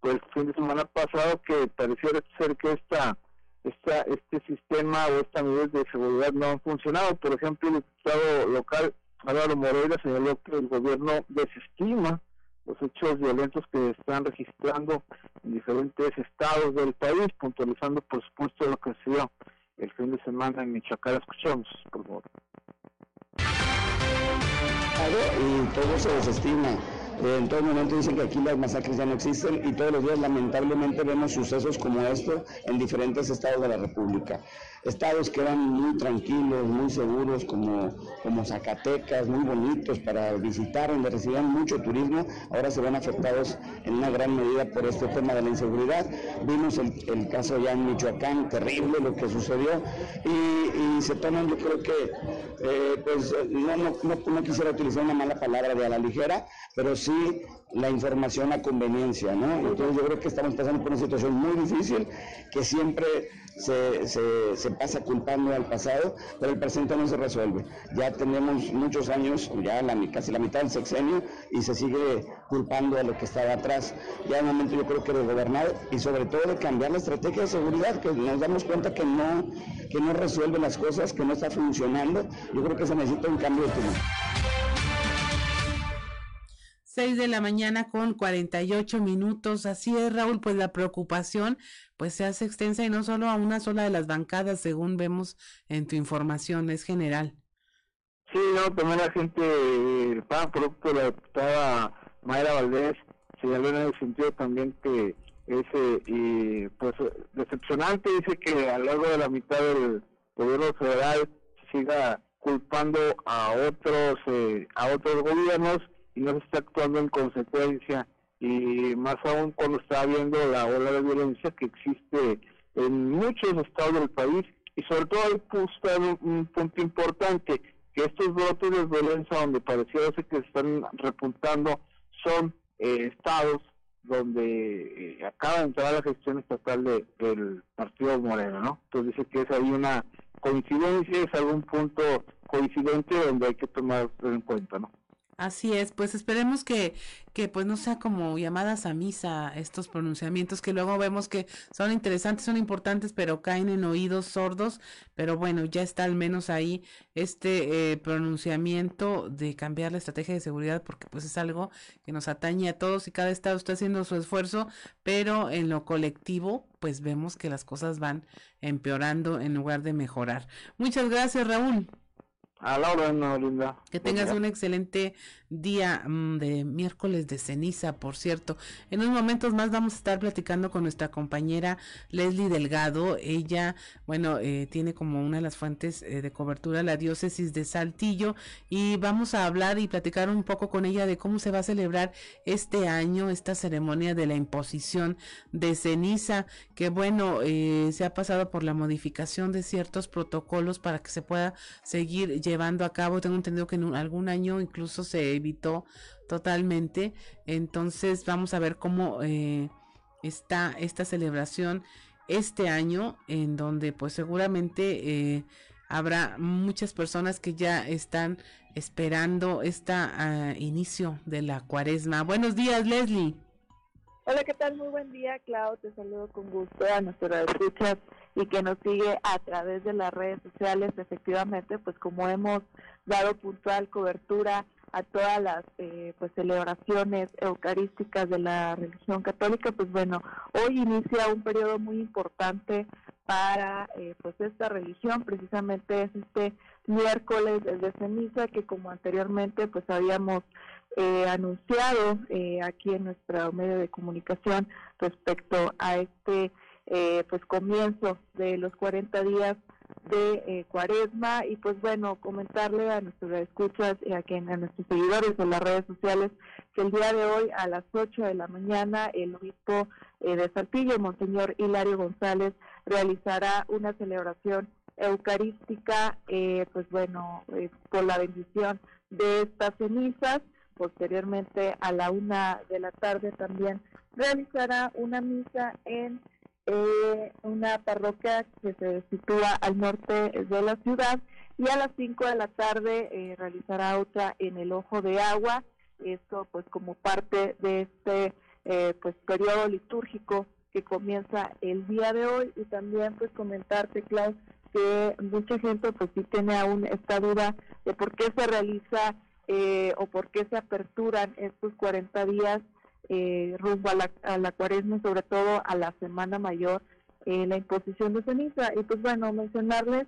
pues fin de semana pasado que pareciera ser que esta, esta, este sistema o esta medida de seguridad no han funcionado. Por ejemplo, el diputado local Álvaro Moreira señaló que el gobierno desestima los hechos violentos que están registrando en diferentes estados del país, puntualizando por supuesto lo que se dio el fin de semana en Michoacán. Escuchamos, por favor. Y todo se desestima en todo momento dicen que aquí las masacres ya no existen y todos los días lamentablemente vemos sucesos como esto en diferentes estados de la República estados que eran muy tranquilos, muy seguros, como, como Zacatecas, muy bonitos para visitar, donde recibían mucho turismo, ahora se ven afectados en una gran medida por este tema de la inseguridad. Vimos el, caso ya en Michoacán, terrible lo que sucedió, y, se toman, yo creo que, eh, pues no, no, no, quisiera utilizar una mala palabra de a la ligera, pero sí la información a conveniencia, ¿no? Entonces yo creo que estamos pasando por una situación muy difícil que siempre se, se, pasa culpando al pasado, pero el presente no se resuelve. Ya tenemos muchos años, ya la, casi la mitad del sexenio, y se sigue culpando a lo que estaba atrás. Ya el momento yo creo que de gobernar y sobre todo de cambiar la estrategia de seguridad, que nos damos cuenta que no, que no resuelve las cosas, que no está funcionando. Yo creo que se necesita un cambio de timón. 6 de la mañana con 48 minutos. Así es, Raúl, pues la preocupación pues se hace extensa y no solo a una sola de las bancadas, según vemos en tu información, es general. Sí, no, también la gente, el producto de la diputada Mayra Valdés, señaló en el sentido también que es y pues decepcionante, dice que a lo largo de la mitad del gobierno federal siga culpando a otros eh, a otros gobiernos y no se está actuando en consecuencia y más aún cuando está viendo la ola de violencia que existe en muchos estados del país y sobre todo hay un, un punto importante que estos brotes de violencia donde pareciera que se están repuntando son eh, estados donde eh, acaba de entrar la gestión estatal de, del Partido Moreno, ¿no? Entonces dice que es ahí una coincidencia, es algún punto coincidente donde hay que tomar en cuenta, ¿no? Así es, pues esperemos que, que pues no sea como llamadas a misa estos pronunciamientos que luego vemos que son interesantes, son importantes, pero caen en oídos sordos, pero bueno, ya está al menos ahí este eh, pronunciamiento de cambiar la estrategia de seguridad porque pues es algo que nos atañe a todos y cada estado está haciendo su esfuerzo, pero en lo colectivo pues vemos que las cosas van empeorando en lugar de mejorar. Muchas gracias, Raúl. A la linda. Que tengas un excelente día mm, de miércoles de ceniza, por cierto. En unos momentos más vamos a estar platicando con nuestra compañera Leslie Delgado. Ella, bueno, eh, tiene como una de las fuentes eh, de cobertura la diócesis de Saltillo y vamos a hablar y platicar un poco con ella de cómo se va a celebrar este año esta ceremonia de la imposición de ceniza, que bueno, eh, se ha pasado por la modificación de ciertos protocolos para que se pueda seguir llevando a cabo. Tengo entendido que en algún año incluso se evitó totalmente. Entonces vamos a ver cómo eh, está esta celebración este año, en donde pues seguramente eh, habrá muchas personas que ya están esperando este inicio de la cuaresma. Buenos días, Leslie. Hola, ¿qué tal? Muy buen día, Clau. Te saludo con gusto a nuestras escuchas y que nos sigue a través de las redes sociales. Efectivamente, pues como hemos dado puntual cobertura a todas las eh, pues celebraciones eucarísticas de la religión católica, pues bueno, hoy inicia un periodo muy importante para eh, pues esta religión, precisamente es este miércoles de ceniza que como anteriormente pues habíamos eh, anunciado aquí en nuestro medio de comunicación respecto a este eh, pues comienzo de los 40 días de eh, cuaresma y pues bueno comentarle a nuestros escuchas y a, quien, a nuestros seguidores en las redes sociales que el día de hoy a las 8 de la mañana el obispo eh, de Saltillo, Monseñor Hilario González, realizará una celebración eucarística, pues bueno, por la bendición de estas cenizas. Posteriormente a la una de la tarde también realizará una misa en eh, una parroquia que se sitúa al norte de la ciudad y a las 5 de la tarde eh, realizará otra en el Ojo de Agua, esto pues como parte de este eh, pues periodo litúrgico que comienza el día de hoy. Y también pues comentarte Klaus que mucha gente pues sí tiene aún esta duda de por qué se realiza eh, o por qué se aperturan estos 40 días eh, rumbo a la, a la cuaresma, sobre todo a la Semana Mayor, eh, la imposición de ceniza. Y pues bueno, mencionarles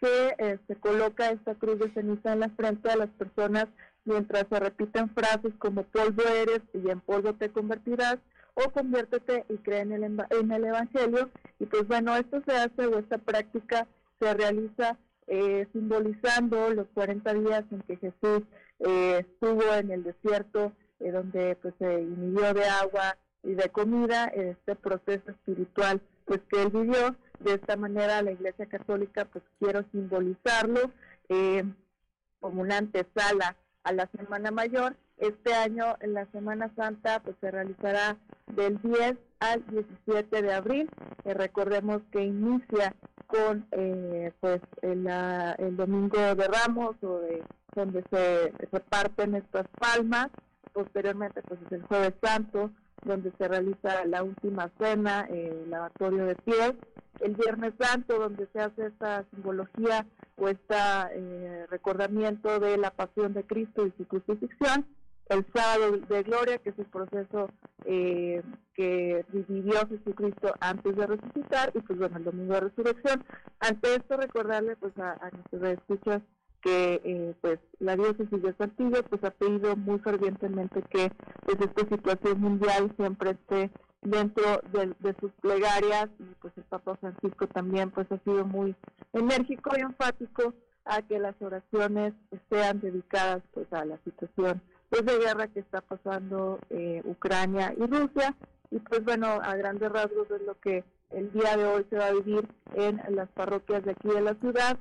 que eh, se coloca esta cruz de ceniza en la frente a las personas mientras se repiten frases como polvo eres y en polvo te convertirás o conviértete y cree en el, en el Evangelio. Y pues bueno, esto se hace o esta práctica se realiza eh, simbolizando los 40 días en que Jesús eh, estuvo en el desierto eh, donde pues se inhibió de agua y de comida, este proceso espiritual pues que él vivió. De esta manera la Iglesia Católica pues quiero simbolizarlo eh, como una antesala a la Semana Mayor. Este año en la Semana Santa pues se realizará del 10 al 17 de abril. Eh, recordemos que inicia con pues el, el, domingo de Ramos o de donde se reparten estas palmas Posteriormente, pues es el Jueves Santo, donde se realiza la última cena, el lavatorio de pies. El Viernes Santo, donde se hace esta simbología o este recordamiento de la pasión de Cristo y su crucifixión. El sábado de gloria, que es el proceso eh, que vivió Jesucristo antes de resucitar, y pues bueno, el domingo de resurrección. Ante esto, recordarle pues a, a nuestros escuchas que eh, pues la diócesis de Saltillo pues ha pedido muy fervientemente que pues esta situación mundial siempre esté dentro de, sus plegarias y pues el Papa Francisco también pues ha sido muy enérgico y enfático a que las oraciones sean dedicadas pues a la situación pues, de guerra que está pasando eh, Ucrania y Rusia. Y pues bueno a grandes rasgos es lo que el día de hoy se va a vivir en las parroquias de aquí de la ciudad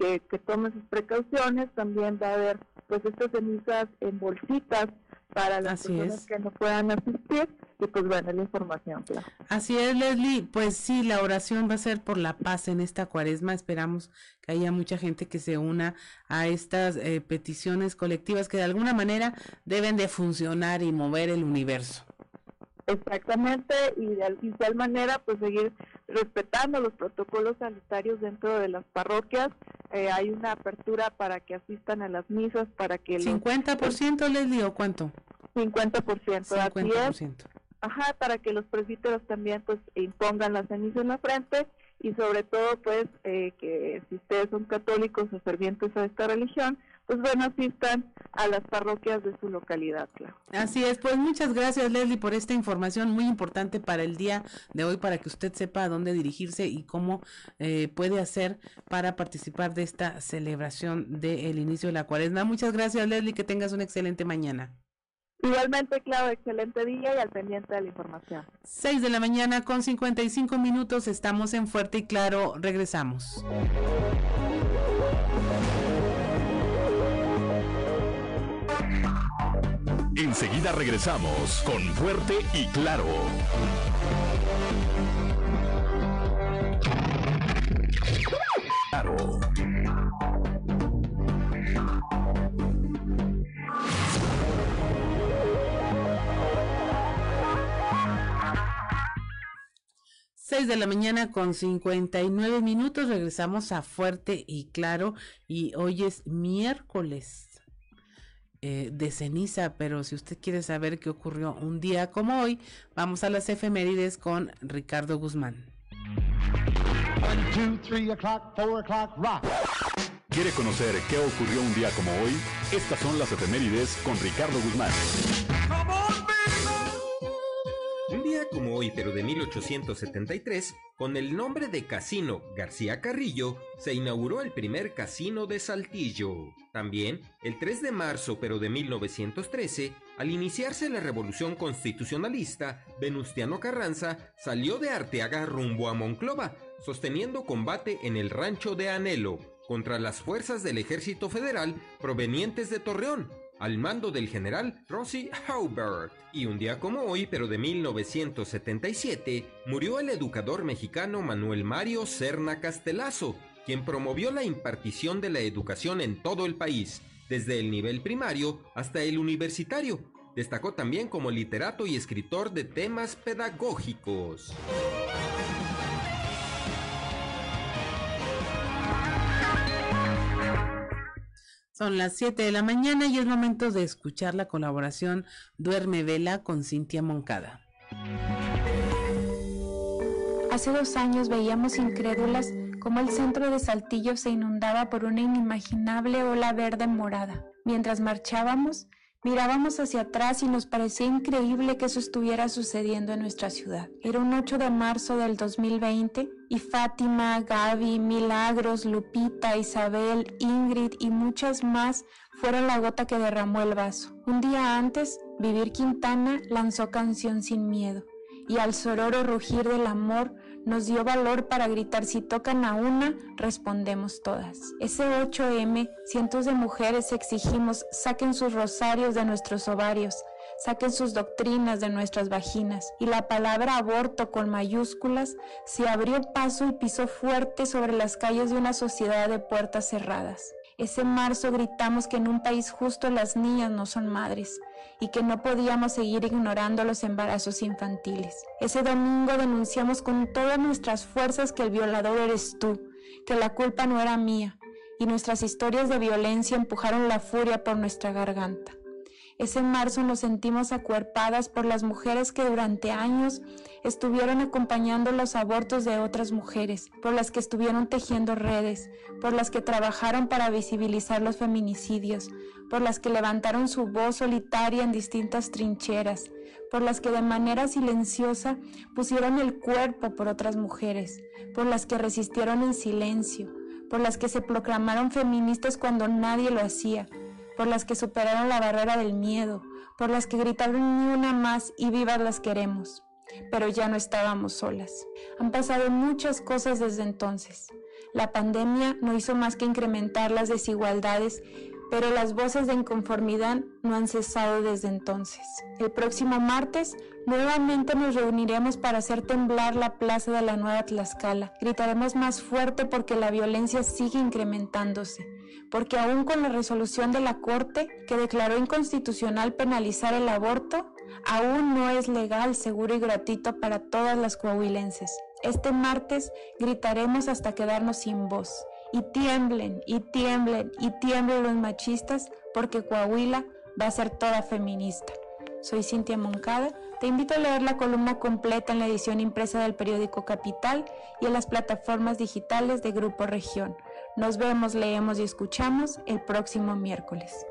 que, que tome sus precauciones. También va a haber pues estas cenizas en bolsitas para las personas que no puedan asistir y pues bueno, la información, claro. Así es, Leslie, pues sí, la oración va a ser por la paz en esta cuaresma, esperamos que haya mucha gente que se una a estas eh, peticiones colectivas que de alguna manera deben de funcionar y mover el universo. Exactamente, y de igual manera, pues seguir respetando los protocolos sanitarios dentro de las parroquias. Eh, hay una apertura para que asistan a las misas, para que... ¿50% Leslie o cuánto? 50%, 50%. Ajá, para que los presbíteros también pues impongan la ceniza en la frente y sobre todo pues eh, que si ustedes son católicos o fervientes a esta religión, pues bueno, asistan a las parroquias de su localidad, claro. Así es, pues muchas gracias Leslie por esta información muy importante para el día de hoy, para que usted sepa a dónde dirigirse y cómo eh, puede hacer para participar de esta celebración del inicio de la cuaresma. Muchas gracias Leslie, que tengas una excelente mañana. Igualmente, claro, excelente día y al pendiente de la información. 6 de la mañana con 55 minutos, estamos en Fuerte y Claro, regresamos. Enseguida regresamos con Fuerte y Claro. Claro. 6 de la mañana con 59 minutos. Regresamos a Fuerte y Claro. Y hoy es miércoles eh, de ceniza. Pero si usted quiere saber qué ocurrió un día como hoy, vamos a las efemérides con Ricardo Guzmán. ¿Quiere conocer qué ocurrió un día como hoy? Estas son las efemérides con Ricardo Guzmán. Un día como hoy, pero de 1873, con el nombre de Casino García Carrillo, se inauguró el primer casino de Saltillo. También, el 3 de marzo, pero de 1913, al iniciarse la revolución constitucionalista, Venustiano Carranza salió de Arteaga rumbo a Monclova, sosteniendo combate en el rancho de Anhelo contra las fuerzas del ejército federal provenientes de Torreón, al mando del general Rossi Haubert. Y un día como hoy, pero de 1977, murió el educador mexicano Manuel Mario Serna Castelazo, quien promovió la impartición de la educación en todo el país, desde el nivel primario hasta el universitario. Destacó también como literato y escritor de temas pedagógicos. Son las 7 de la mañana y es momento de escuchar la colaboración Duerme Vela con Cintia Moncada. Hace dos años veíamos incrédulas cómo el centro de Saltillo se inundaba por una inimaginable ola verde morada. Mientras marchábamos, Mirábamos hacia atrás y nos parecía increíble que eso estuviera sucediendo en nuestra ciudad. Era un 8 de marzo del 2020 y Fátima, Gaby, Milagros, Lupita, Isabel, Ingrid y muchas más fueron la gota que derramó el vaso. Un día antes, Vivir Quintana lanzó Canción sin Miedo y al sororo rugir del amor nos dio valor para gritar si tocan a una, respondemos todas. Ese 8M, cientos de mujeres exigimos saquen sus rosarios de nuestros ovarios, saquen sus doctrinas de nuestras vaginas. Y la palabra aborto con mayúsculas se abrió paso y pisó fuerte sobre las calles de una sociedad de puertas cerradas. Ese marzo gritamos que en un país justo las niñas no son madres y que no podíamos seguir ignorando los embarazos infantiles. Ese domingo denunciamos con todas nuestras fuerzas que el violador eres tú, que la culpa no era mía, y nuestras historias de violencia empujaron la furia por nuestra garganta. Ese marzo nos sentimos acuerpadas por las mujeres que durante años estuvieron acompañando los abortos de otras mujeres, por las que estuvieron tejiendo redes, por las que trabajaron para visibilizar los feminicidios, por las que levantaron su voz solitaria en distintas trincheras, por las que de manera silenciosa pusieron el cuerpo por otras mujeres, por las que resistieron en silencio, por las que se proclamaron feministas cuando nadie lo hacía, por las que superaron la barrera del miedo, por las que gritaron ni una más y vivas las queremos. Pero ya no estábamos solas. Han pasado muchas cosas desde entonces. La pandemia no hizo más que incrementar las desigualdades pero las voces de inconformidad no han cesado desde entonces. El próximo martes nuevamente nos reuniremos para hacer temblar la plaza de la Nueva Tlaxcala. Gritaremos más fuerte porque la violencia sigue incrementándose, porque aún con la resolución de la Corte que declaró inconstitucional penalizar el aborto, aún no es legal, seguro y gratuito para todas las coahuilenses. Este martes gritaremos hasta quedarnos sin voz y tiemblen y tiemblen y tiemblen los machistas porque Coahuila va a ser toda feminista. Soy Cintia Moncada. Te invito a leer la columna completa en la edición impresa del periódico Capital y en las plataformas digitales de Grupo Región. Nos vemos, leemos y escuchamos el próximo miércoles.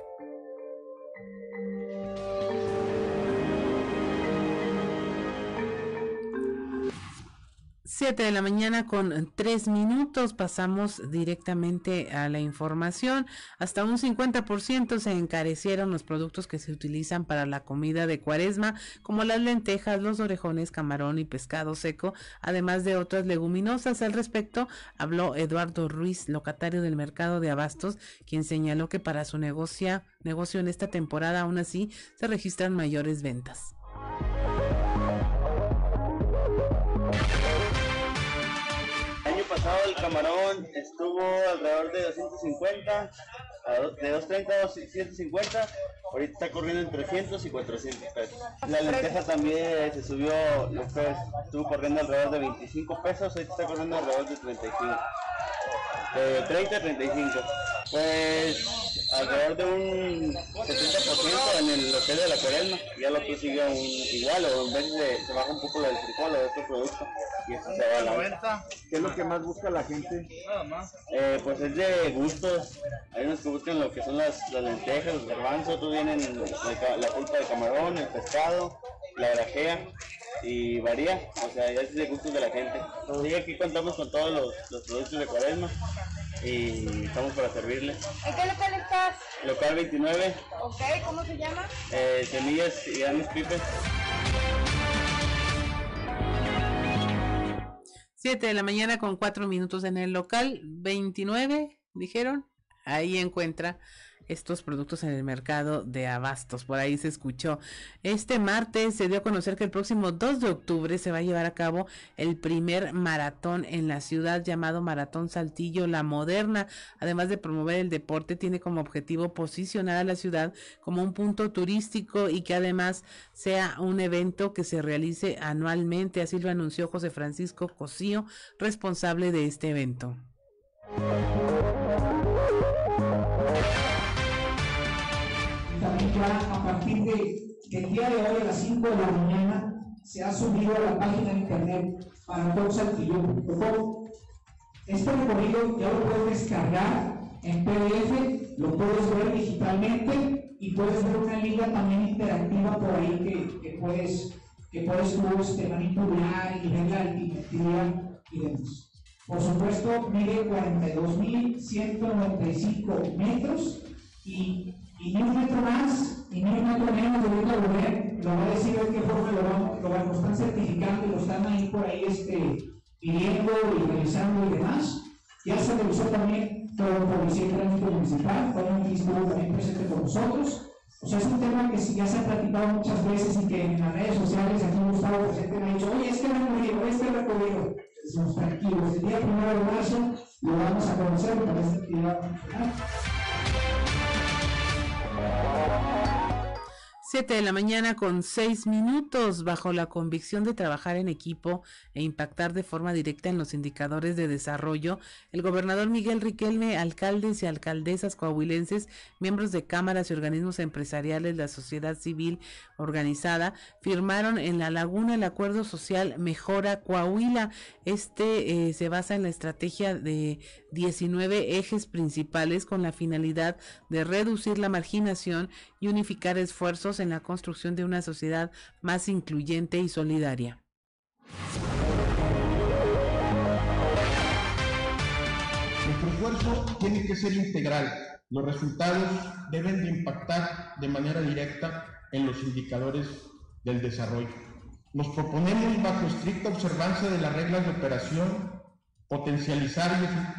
7 de la mañana con 3 minutos pasamos directamente a la información. Hasta un 50% se encarecieron los productos que se utilizan para la comida de cuaresma, como las lentejas, los orejones, camarón y pescado seco, además de otras leguminosas. Al respecto, habló Eduardo Ruiz, locatario del mercado de abastos, quien señaló que para su negocio, negocio en esta temporada aún así se registran mayores ventas. Camarón estuvo alrededor de 250, de 230 a 250, ahorita está corriendo en 300 y 400 pesos. La lenteja también se subió, lo que estuvo corriendo alrededor de 25 pesos, ahorita está corriendo alrededor de 35. De 30 a 35. Pues alrededor de un 70% en el hotel de la cuaresma, ya lo que sigue un, igual, o en vez se baja un poco la del frijol o de otro producto, y eso se va a la venta. ¿Qué es lo que más busca la gente? Eh, pues es de gustos, hay unos que buscan lo que son las, las lentejas, los garbanzos, otros vienen la, la pulpa de camarón, el pescado, la grajea, y varía, o sea, ya es de gustos de la gente. Y aquí contamos con todos los, los productos de cuaresma y estamos para servirle. ¿En qué local estás? Local 29. Ok, ¿cómo se llama? Eh, semillas y Anis Pipe. 7 de la mañana con 4 minutos en el local 29, dijeron. Ahí encuentra estos productos en el mercado de abastos. Por ahí se escuchó. Este martes se dio a conocer que el próximo 2 de octubre se va a llevar a cabo el primer maratón en la ciudad llamado Maratón Saltillo La Moderna. Además de promover el deporte, tiene como objetivo posicionar a la ciudad como un punto turístico y que además sea un evento que se realice anualmente. Así lo anunció José Francisco Cosío, responsable de este evento ya a partir de, del día de hoy a las 5 de la mañana se ha subido a la página de internet maratonsaltillo.com. Este recorrido ya lo puedes descargar en PDF, lo puedes ver digitalmente y puedes ver una liga también interactiva por ahí que, que puedes que puedes tú este, manipular y ver la altimetría y demás. Por supuesto, mide 42.195 metros y y ni un metro más y ni un metro menos de Luis Lagunet, lo va a decir de qué forma lo, van, lo, lo están certificando y lo están ahí por ahí este, pidiendo y revisando y demás. Ya se revisó también por Policía y Tránsito Municipal, también estuvo también presente con nosotros. O sea, es un tema que ya se ha platicado muchas veces y que en las redes sociales aquí Gustavo presente me ha dicho, oye, este recorrido, este recorrido. Estamos tranquilos, el día primero de marzo lo vamos a conocer para 7 de la mañana con 6 minutos, bajo la convicción de trabajar en equipo e impactar de forma directa en los indicadores de desarrollo, el gobernador Miguel Riquelme, alcaldes y alcaldesas coahuilenses, miembros de cámaras y organismos empresariales, la sociedad civil organizada, firmaron en La Laguna el acuerdo social Mejora Coahuila. Este eh, se basa en la estrategia de 19 ejes principales con la finalidad de reducir la marginación y unificar esfuerzos en la construcción de una sociedad más incluyente y solidaria. Nuestro esfuerzo tiene que ser integral. Los resultados deben de impactar de manera directa en los indicadores del desarrollo. Nos proponemos, bajo estricta observancia de las reglas de operación, potencializar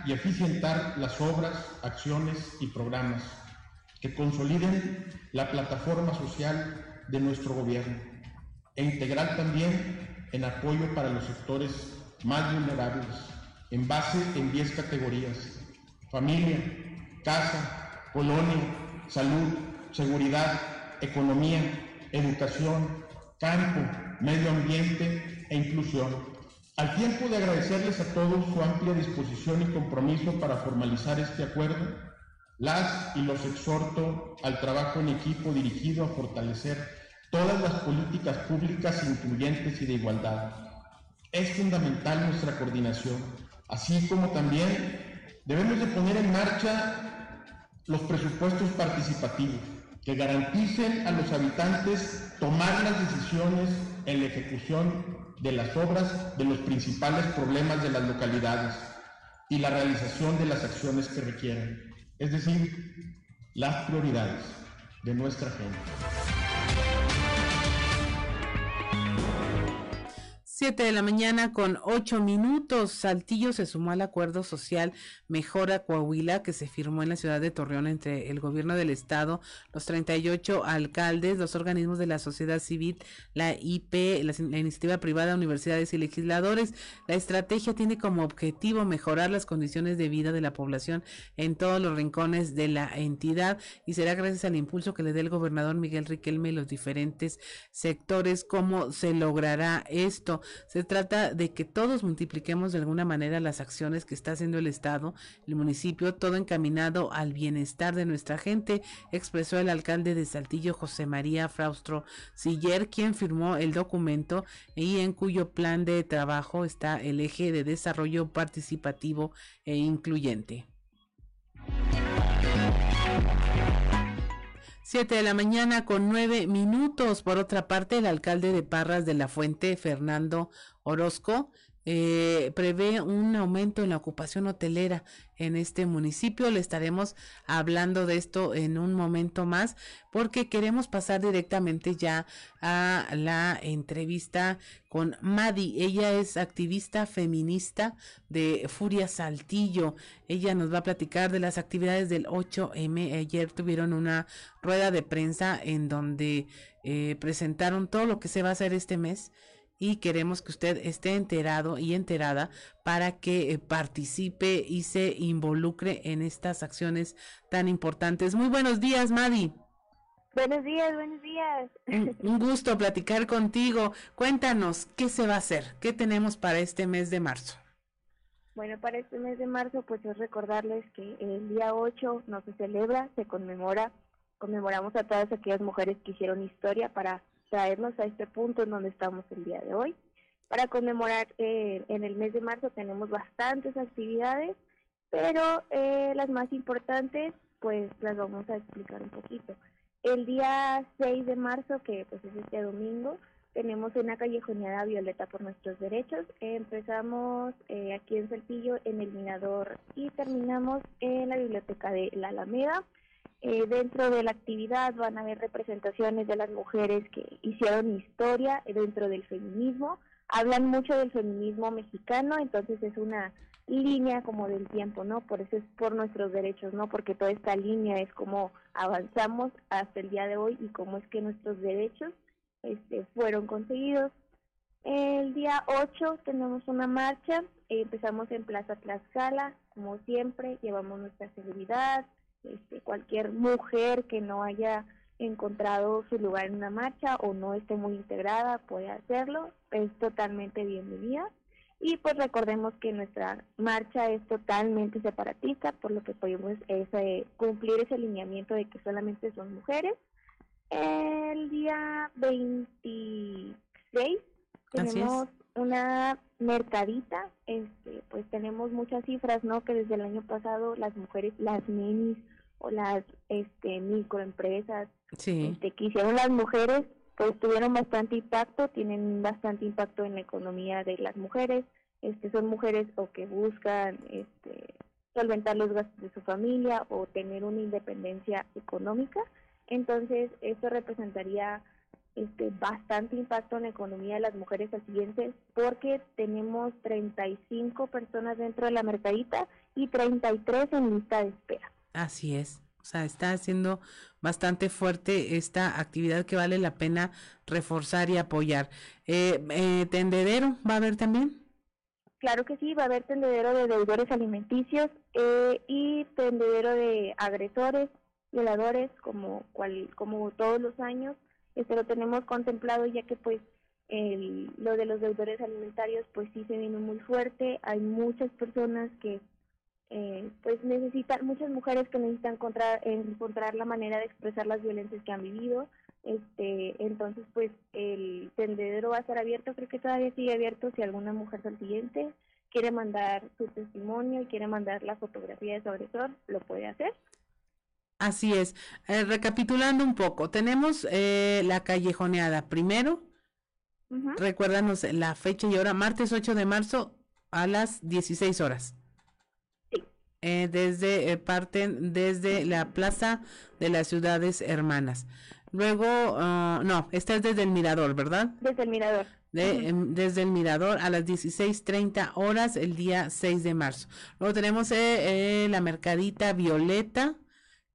y eficientar las obras, acciones y programas que consoliden la plataforma social de nuestro gobierno e integrar también en apoyo para los sectores más vulnerables en base en 10 categorías, familia, casa, colonia, salud, seguridad, economía, educación, campo, medio ambiente e inclusión. Al tiempo de agradecerles a todos su amplia disposición y compromiso para formalizar este acuerdo, las y los exhorto al trabajo en equipo dirigido a fortalecer todas las políticas públicas incluyentes y de igualdad. Es fundamental nuestra coordinación, así como también debemos de poner en marcha los presupuestos participativos que garanticen a los habitantes tomar las decisiones en la ejecución de las obras de los principales problemas de las localidades y la realización de las acciones que requieran, es decir, las prioridades de nuestra gente. 7 de la mañana con 8 minutos. Saltillo se sumó al acuerdo social Mejora Coahuila que se firmó en la ciudad de Torreón entre el gobierno del estado, los 38 alcaldes, los organismos de la sociedad civil, la IP, la iniciativa privada, universidades y legisladores. La estrategia tiene como objetivo mejorar las condiciones de vida de la población en todos los rincones de la entidad y será gracias al impulso que le dé el gobernador Miguel Riquelme y los diferentes sectores cómo se logrará esto. Se trata de que todos multipliquemos de alguna manera las acciones que está haciendo el Estado, el municipio, todo encaminado al bienestar de nuestra gente, expresó el alcalde de Saltillo, José María Fraustro Siller, quien firmó el documento y en cuyo plan de trabajo está el eje de desarrollo participativo e incluyente. 7 de la mañana con nueve minutos. Por otra parte, el alcalde de Parras de la Fuente, Fernando Orozco, eh, prevé un aumento en la ocupación hotelera en este municipio. Le estaremos hablando de esto en un momento más porque queremos pasar directamente ya a la entrevista con Madi. Ella es activista feminista de Furia Saltillo. Ella nos va a platicar de las actividades del 8M. Ayer tuvieron una rueda de prensa en donde eh, presentaron todo lo que se va a hacer este mes y queremos que usted esté enterado y enterada para que eh, participe y se involucre en estas acciones tan importantes. Muy buenos días, Madi. Buenos días, buenos días. Un, gusto platicar contigo. Cuéntanos, ¿qué se va a hacer? ¿Qué tenemos para este mes de marzo? Bueno, para este mes de marzo, pues es recordarles que el día 8 no se celebra, se conmemora, conmemoramos a todas aquellas mujeres que hicieron historia para traernos a este punto en donde estamos el día de hoy. Para conmemorar eh, en el mes de marzo tenemos bastantes actividades, pero eh, las más importantes pues las vamos a explicar un poquito. El día 6 de marzo, que pues es este domingo, tenemos una callejoneada violeta por nuestros derechos. empezamos eh, aquí en Saltillo en el Minador y terminamos en la biblioteca de la Alameda. Eh, dentro de la actividad van a haber representaciones de las mujeres que hicieron historia dentro del feminismo. Hablan mucho del feminismo mexicano, entonces es una línea como del tiempo, ¿no? Por eso es por nuestros derechos, ¿no? Porque toda esta línea es como avanzamos hasta el día de hoy y cómo es que nuestros derechos este, fueron conseguidos. El día 8 tenemos una marcha, empezamos en Plaza Tlaxcala, como siempre, llevamos nuestra seguridad, este, cualquier mujer que no haya encontrado su lugar en una marcha o no esté muy integrada puede hacerlo, es totalmente bienvenida. Y pues recordemos que nuestra marcha es totalmente separatista, por lo que podemos es, eh, cumplir ese alineamiento de que solamente son mujeres. El día 26 tenemos una mercadita, este, pues tenemos muchas cifras, ¿no? Que desde el año pasado las mujeres, las minis o las este, microempresas este, que hicieron las mujeres, pues tuvieron bastante impacto, tienen bastante impacto en la economía de las mujeres. Este, son mujeres o que buscan este, solventar los gastos de su familia o tener una independencia económica. Entonces, esto representaría este, bastante impacto en la economía de las mujeres siguiente porque tenemos 35 personas dentro de la mercadita y 33 en lista de espera. Así es. O sea, está haciendo bastante fuerte esta actividad que vale la pena reforzar y apoyar. Eh, eh, ¿Tendedero va a haber también? Claro que sí, va a haber tendedero de deudores alimenticios eh, y tendedero de agresores, violadores, como, cual, como todos los años. Esto lo tenemos contemplado ya que pues el, lo de los deudores alimentarios pues sí se viene muy fuerte. Hay muchas personas que eh, pues necesitan, muchas mujeres que necesitan encontrar, encontrar la manera de expresar las violencias que han vivido. Este, entonces pues el tendedero va a estar abierto, creo que todavía sigue abierto si alguna mujer al quiere mandar su testimonio y quiere mandar la fotografía de su agresor, lo puede hacer. Así es. Eh, recapitulando un poco, tenemos eh, la callejoneada. Primero, recuérdanos la fecha y hora, martes 8 de marzo a las 16 horas. Sí. Eh, desde, parten desde la Plaza de las Ciudades Hermanas. Luego, ah, no, esta es desde el Mirador, ¿verdad? Desde el Mirador. Em, desde el Mirador a las 16.30 horas el día 6 de marzo. Luego tenemos la Mercadita Violeta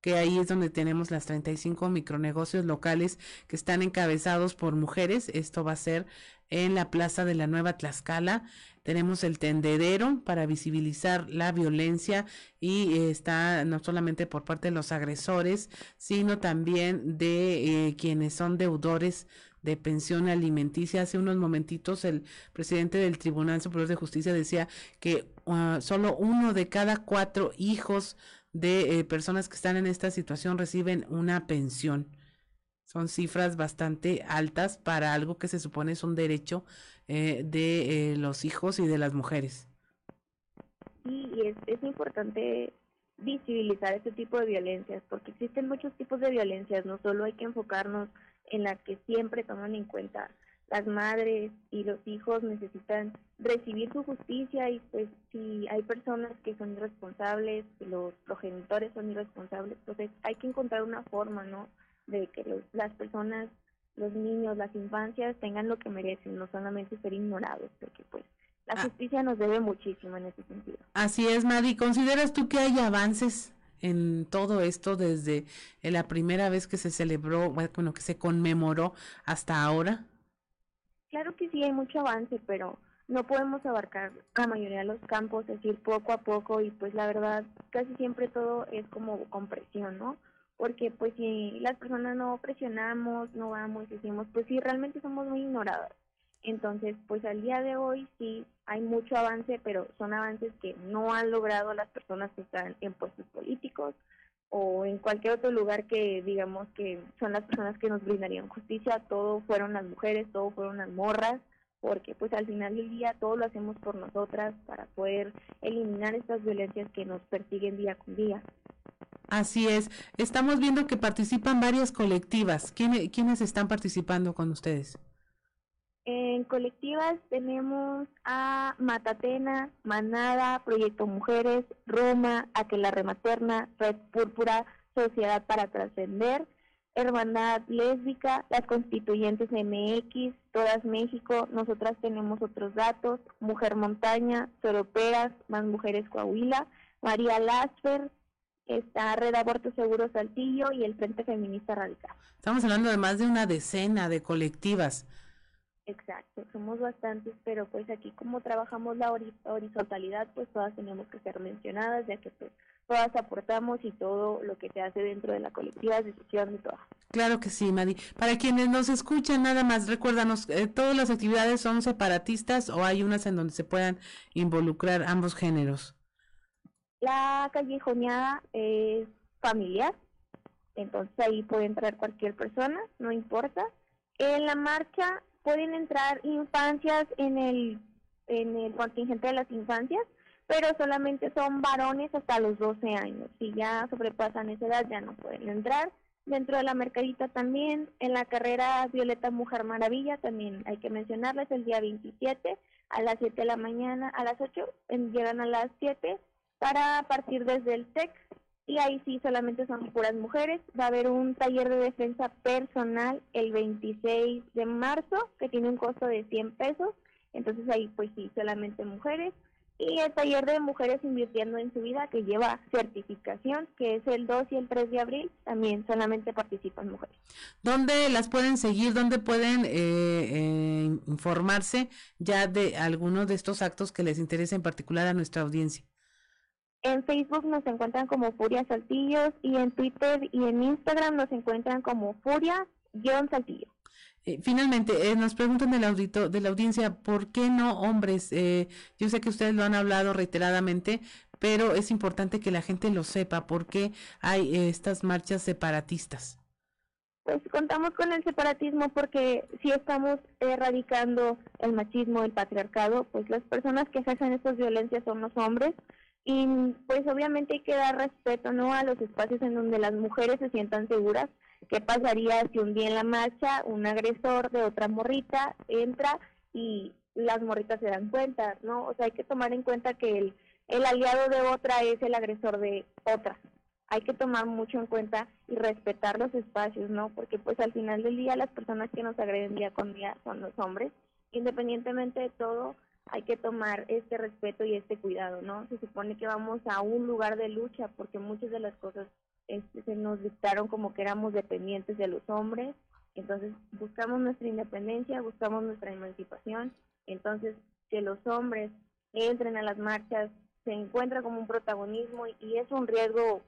que ahí es donde tenemos las 35 micronegocios locales que están encabezados por mujeres. Esto va a ser en la Plaza de la Nueva Tlaxcala. Tenemos el tendedero para visibilizar la violencia y está no solamente por parte de los agresores, sino también de eh, quienes son deudores de pensión alimenticia. Hace unos momentitos el presidente del Tribunal Superior de Justicia decía que uh, solo uno de cada cuatro hijos de eh, personas que están en esta situación reciben una pensión. Son cifras bastante altas para algo que se supone es un derecho eh, de eh, los hijos y de las mujeres. Y es, es importante visibilizar este tipo de violencias, porque existen muchos tipos de violencias, no solo hay que enfocarnos en la que siempre toman en cuenta las madres y los hijos necesitan recibir su justicia y pues si hay personas que son irresponsables, los progenitores son irresponsables, pues hay que encontrar una forma, ¿no? De que los, las personas, los niños, las infancias tengan lo que merecen, no solamente ser ignorados, porque pues la ah. justicia nos debe muchísimo en ese sentido. Así es, Madi. ¿Consideras tú que hay avances en todo esto desde la primera vez que se celebró, bueno, que se conmemoró hasta ahora? Claro que sí, hay mucho avance, pero no podemos abarcar la mayoría de los campos, es decir, poco a poco y pues la verdad casi siempre todo es como con presión, ¿no? Porque pues si las personas no presionamos, no vamos, decimos, pues sí, realmente somos muy ignoradas. Entonces, pues al día de hoy sí hay mucho avance, pero son avances que no han logrado las personas que están en puestos políticos o en cualquier otro lugar que digamos que son las personas que nos brindarían justicia, todo fueron las mujeres, todo fueron las morras, porque pues al final del día todo lo hacemos por nosotras para poder eliminar estas violencias que nos persiguen día con día. Así es, estamos viendo que participan varias colectivas. ¿Quiénes, ¿quiénes están participando con ustedes? En colectivas tenemos a Matatena, Manada, Proyecto Mujeres, Roma, Aquelarre Materna, Red Púrpura, Sociedad para Trascender, Hermandad Lésbica, las Constituyentes MX, Todas México, nosotras tenemos otros datos, Mujer Montaña, Soroperas, Más Mujeres Coahuila, María Lasper, está Red Aborto Seguro Saltillo y el Frente Feminista Radical. Estamos hablando de más de una decena de colectivas. Exacto, somos bastantes, pero pues aquí como trabajamos la horizontalidad, pues todas tenemos que ser mencionadas, ya que pues todas aportamos y todo lo que se hace dentro de la colectiva es decisión de todas. Claro que sí, Madi. Para quienes nos escuchan, nada más, recuérdanos, eh, ¿todas las actividades son separatistas o hay unas en donde se puedan involucrar ambos géneros? La callejoneada es familiar, entonces ahí puede entrar cualquier persona, no importa. En la marcha pueden entrar infancias en el, en el contingente de las infancias, pero solamente son varones hasta los 12 años. Si ya sobrepasan esa edad ya no pueden entrar. Dentro de la mercadita también, en la carrera Violeta Mujer Maravilla, también hay que mencionarles, el día 27 a las 7 de la mañana, a las 8, llegan a las 7 para partir desde el TEC y ahí sí solamente son puras mujeres. Va a haber un taller de defensa personal el 26 de marzo que tiene un costo de 100 pesos, entonces ahí pues sí, solamente mujeres. Y el taller de mujeres invirtiendo en su vida que lleva certificación, que es el 2 y el 3 de abril, también solamente participan mujeres. ¿Dónde las pueden seguir? ¿Dónde pueden eh, eh, informarse ya de algunos de estos actos que les interesa en particular a nuestra audiencia? En Facebook nos encuentran como Furia Saltillos y en Twitter y en Instagram nos encuentran como Furia-Saltillo. Eh, finalmente, eh, nos preguntan del audito, de la audiencia, ¿por qué no hombres? Eh, yo sé que ustedes lo han hablado reiteradamente, pero es importante que la gente lo sepa, ¿por qué hay estas marchas separatistas? Pues contamos con el separatismo porque si estamos erradicando el machismo, el patriarcado, pues las personas que ejercen estas violencias son los hombres y pues obviamente hay que dar respeto no a los espacios en donde las mujeres se sientan seguras. Qué pasaría si un día en la marcha un agresor de otra morrita entra y las morritas se dan cuenta no o sea hay que tomar en cuenta que el el aliado de otra es el agresor de otra. Hay que tomar mucho en cuenta y respetar los espacios no porque pues al final del día las personas que nos agreden día con día son los hombres. Independientemente de todo hay que tomar este respeto y este cuidado, ¿no? Se supone que vamos a un lugar de lucha porque muchas de las cosas este, se nos dictaron como que éramos dependientes de los hombres, entonces buscamos nuestra independencia, buscamos nuestra emancipación, entonces que los hombres entren a las marchas se encuentra como un protagonismo y, es un riesgo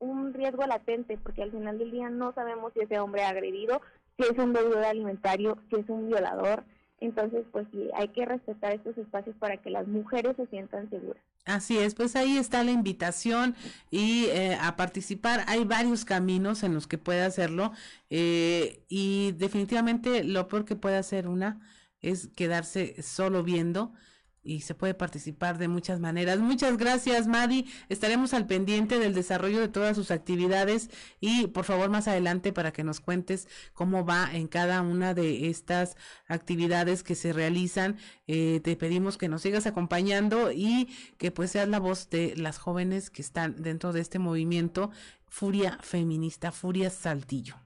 un riesgo latente porque al final del día no sabemos si ese hombre ha agredido, si es un deudor alimentario, si es un violador, entonces, pues sí, hay que respetar estos espacios para que las mujeres se sientan seguras. Así es, pues ahí está la invitación y eh, a participar. Hay varios caminos en los que puede hacerlo eh, y definitivamente lo peor que puede hacer una es quedarse solo viendo y se puede participar de muchas maneras. Muchas gracias, Madi. Estaremos al pendiente del desarrollo de todas sus actividades y por favor más adelante para que nos cuentes cómo va en cada una de estas actividades que se realizan. Eh, te pedimos que nos sigas acompañando y que pues seas la voz de las jóvenes que están dentro de este movimiento Furia Feminista, Furia Saltillo.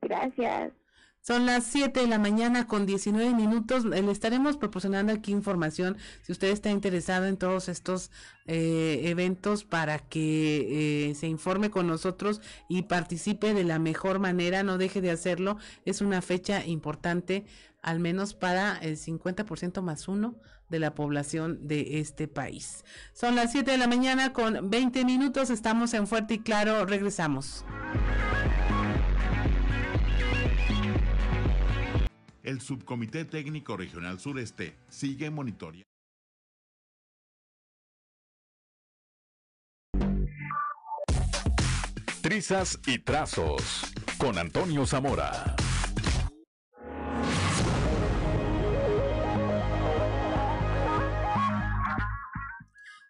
Gracias. Son las 7 de la mañana con 19 minutos. Le estaremos proporcionando aquí información si usted está interesado en todos estos eh, eventos para que eh, se informe con nosotros y participe de la mejor manera. No deje de hacerlo. Es una fecha importante, al menos para el 50% más uno de la población de este país. Son las 7 de la mañana con 20 minutos. Estamos en Fuerte y Claro. Regresamos. El Subcomité Técnico Regional Sureste sigue monitoreando. Trizas y trazos con Antonio Zamora.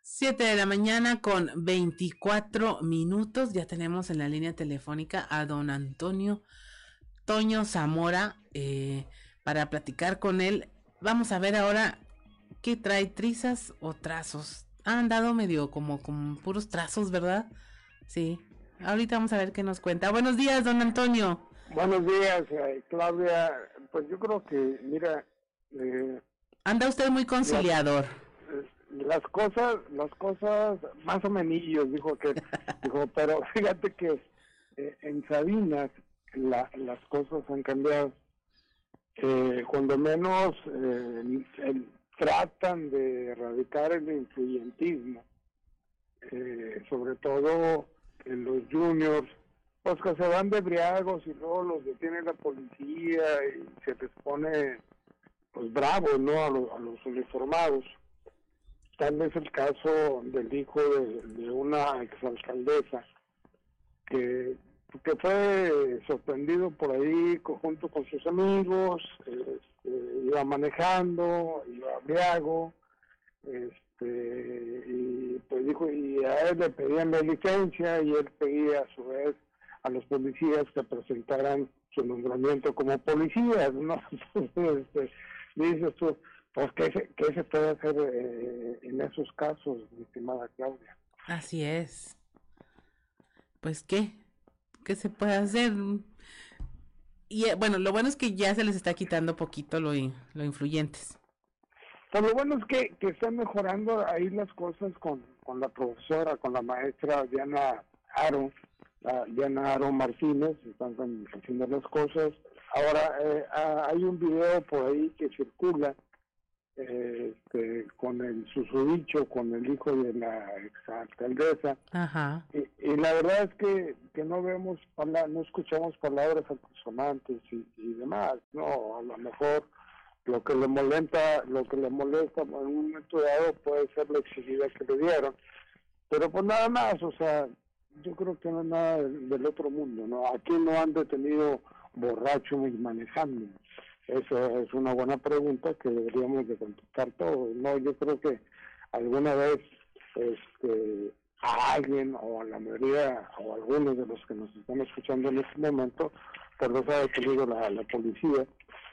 Siete de la mañana con 24 minutos. Ya tenemos en la línea telefónica a don Antonio Toño Zamora. Eh, para platicar con él. Vamos a ver ahora qué trae trizas o trazos. Ha andado medio como con puros trazos, ¿verdad? Sí. Ahorita vamos a ver qué nos cuenta. Buenos días, don Antonio. Buenos días, eh, Claudia. Pues yo creo que, mira... Eh, Anda usted muy conciliador. Las, cosas, las cosas, más o menos, dijo que, dijo, pero fíjate que eh, en Sabinas la, las cosas han cambiado eh, cuando menos eh, tratan de erradicar el influyentismo, eh, sobre todo en los juniors, pues que se van de briagos y luego los detiene la policía y se les pone pues bravo ¿no? a, a los uniformados. Tal vez el caso del hijo de, de una exalcaldesa que que fue sorprendido por ahí junto con sus amigos, este, iba manejando, iba briago, este, y pues dijo, y a él le pedían la licencia y él pedía a su vez a los policías que presentaran su nombramiento como policías, ¿no? este, dices tú, pues ¿qué se, se puede hacer eh, en esos casos, mi estimada Claudia? Así es. pues qué, qué se puede hacer. Y eh, bueno, lo bueno es que ya se les está quitando poquito lo, lo influyentes. Pues lo bueno es que, que están mejorando ahí las cosas con, con la profesora, con la maestra Diana Aro, Diana Aro Martínez, están haciendo las cosas. Ahora, eh, ah, hay un video por ahí que circula este, con el susodicho, con el hijo de la exalcaldesa. Ajá. Y, y, la verdad es que, que no vemos, no escuchamos palabras altisonantes y, y demás. No, a lo mejor lo que le molesta, lo que le molesta en un momento dado puede ser la exhibida que le dieron. Pero pues nada más, o sea, yo creo que no es nada del, del otro mundo, ¿no? Aquí no han detenido borracho y manejando. Eso es una buena pregunta que deberíamos de contestar todos. No, yo creo que alguna vez este, a alguien o a la mayoría o a algunos de los que nos están escuchando en este momento, por los ha detenido la, la policía,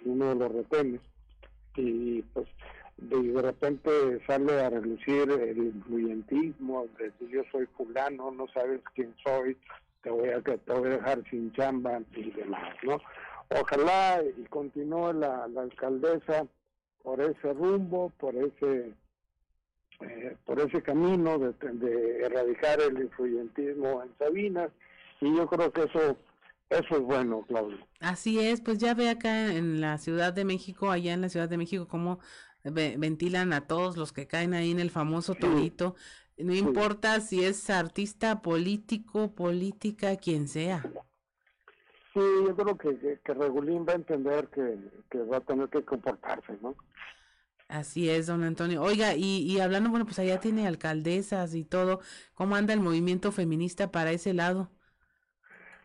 uno de los retenes, y pues de, repente sale a relucir el influyentismo, de decir yo soy fulano, no sabes quién soy, te voy a, te voy a dejar sin chamba y demás, ¿no? Ojalá y continúe la, la alcaldesa por ese rumbo, por ese eh, por ese camino de, de, erradicar el influyentismo en Sabinas y yo creo que eso eso es bueno, Claudio. Así es, pues ya ve acá en la Ciudad de México, allá en la Ciudad de México, cómo ventilan a todos los que caen ahí en el famoso torito. No sí. importa si es artista, político, política, quien sea. Sí, yo creo que, que, Regulín va a entender que, que, va a tener que comportarse, ¿no? Así es, don Antonio. Oiga, y, y hablando, bueno, pues allá tiene alcaldesas y todo. ¿Cómo anda el movimiento feminista para ese lado?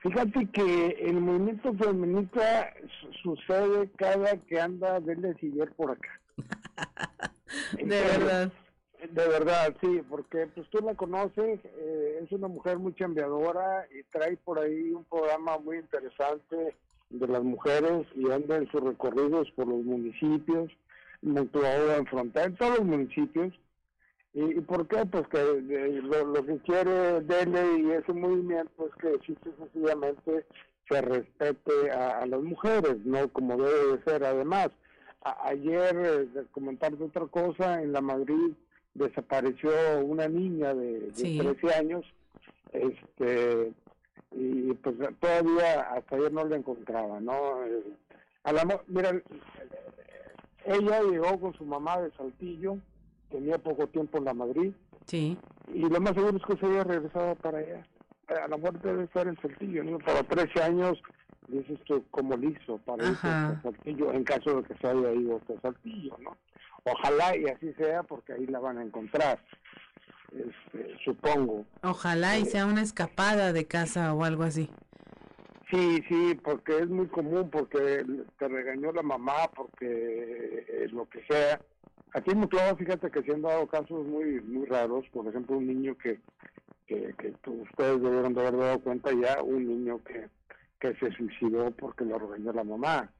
Fíjate que el movimiento feminista sucede cada que anda Vélez Siller por acá. de verdad. De verdad, sí, porque pues tú la conoces, eh, es una mujer muy chambeadora y trae por ahí un programa muy interesante de las mujeres y anda en sus recorridos por los municipios, Montuadora en Frontera, en todos los municipios. ¿Y, y por qué? Pues que de, lo, lo, que quiere Dele y ese movimiento es que simple sencillamente se respete a, a, las mujeres, ¿no? Como debe de ser. Además, a, ayer, eh, comentarte otra cosa, en la Madrid desapareció una niña de, de sí. 13 años, este y pues todavía hasta ayer no la encontraba, ¿no? A la, mira, ella llegó con su mamá de Saltillo, tenía poco tiempo en la Madrid, sí. y lo más seguro es que se había regresado para allá. A la muerte debe estar en Saltillo, ¿no? Para 13 años, dices tú, como liso para irse a Saltillo, en caso de que se haya ido a Saltillo, ¿no? Ojalá y así sea, porque ahí la van a encontrar, este, supongo. Ojalá y eh, sea una escapada de casa o algo así. Sí, sí, porque es muy común, porque te regañó la mamá, porque eh, lo que sea. Aquí en Muclava, fíjate que se han dado casos muy muy raros, por ejemplo, un niño que, que, que ustedes debieron de haber dado cuenta ya, un niño que, que se suicidó porque lo regañó la mamá.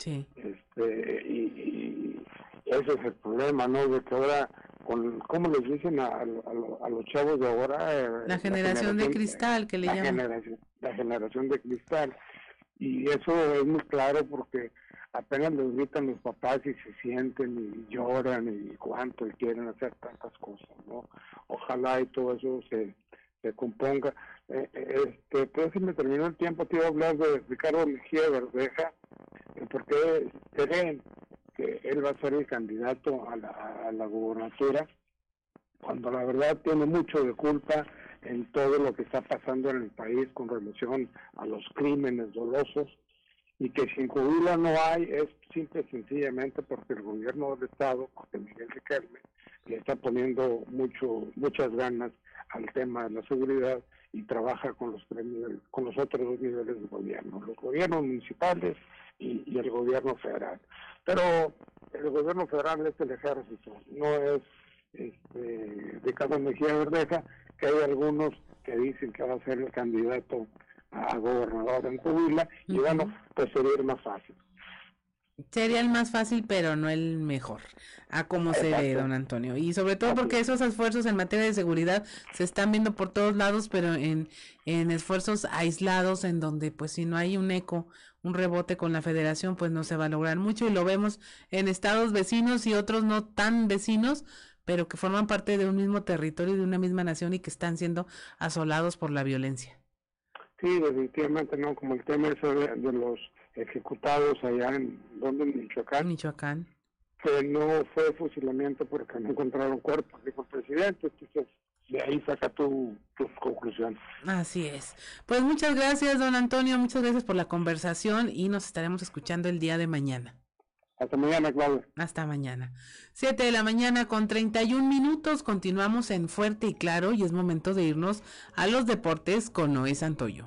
Sí. Este, y, y ese es el problema, ¿no? De que ahora, con, ¿cómo les dicen a, a, a los chavos de ahora? Eh, la, generación la, generación de cristal, que le la llaman. Generación, la generación de cristal. Y eso es muy claro porque apenas les gritan los papás y se sienten y lloran y cuánto y quieren hacer tantas cosas, ¿no? Ojalá y todo eso se, se componga. Eh, este, pues si me terminó el tiempo, te iba a hablar de Ricardo Mejía Verdeja, porque creen que él va a ser el candidato a la, a gubernatura, cuando la verdad tiene mucho de culpa en todo lo que está pasando en el país con relación a los crímenes dolosos y que sin jubila no hay es simple y sencillamente porque el gobierno del estado, porque Miguel Riquelme le está poniendo mucho muchas ganas al tema de la seguridad y trabaja con los premios, con los otros dos niveles de gobierno, los gobiernos municipales y, y el gobierno federal. Pero el gobierno federal es el ejército, no es este, Ricardo Mejía Verdeja, que hay algunos que dicen que va a ser el candidato a gobernador en Coahuila, y bueno, pues sería más fácil. Sería el más fácil, pero no el mejor, a como se ve, don Antonio. Y sobre todo porque esos esfuerzos en materia de seguridad se están viendo por todos lados, pero en, en esfuerzos aislados, en donde pues si no hay un eco, un rebote con la federación, pues no se va a lograr mucho. Y lo vemos en estados vecinos y otros no tan vecinos, pero que forman parte de un mismo territorio, de una misma nación y que están siendo asolados por la violencia. Sí, definitivamente no, como el tema eso de, de los ejecutados allá en, ¿dónde? En Michoacán. Michoacán. Que no fue fusilamiento porque no encontraron cuerpos, dijo el presidente, entonces de ahí saca tu, tu conclusión. Así es. Pues muchas gracias, don Antonio, muchas gracias por la conversación y nos estaremos escuchando el día de mañana. Hasta mañana, Claudia. Hasta mañana. Siete de la mañana con 31 minutos. Continuamos en Fuerte y Claro y es momento de irnos a los deportes con Noé Santoyo.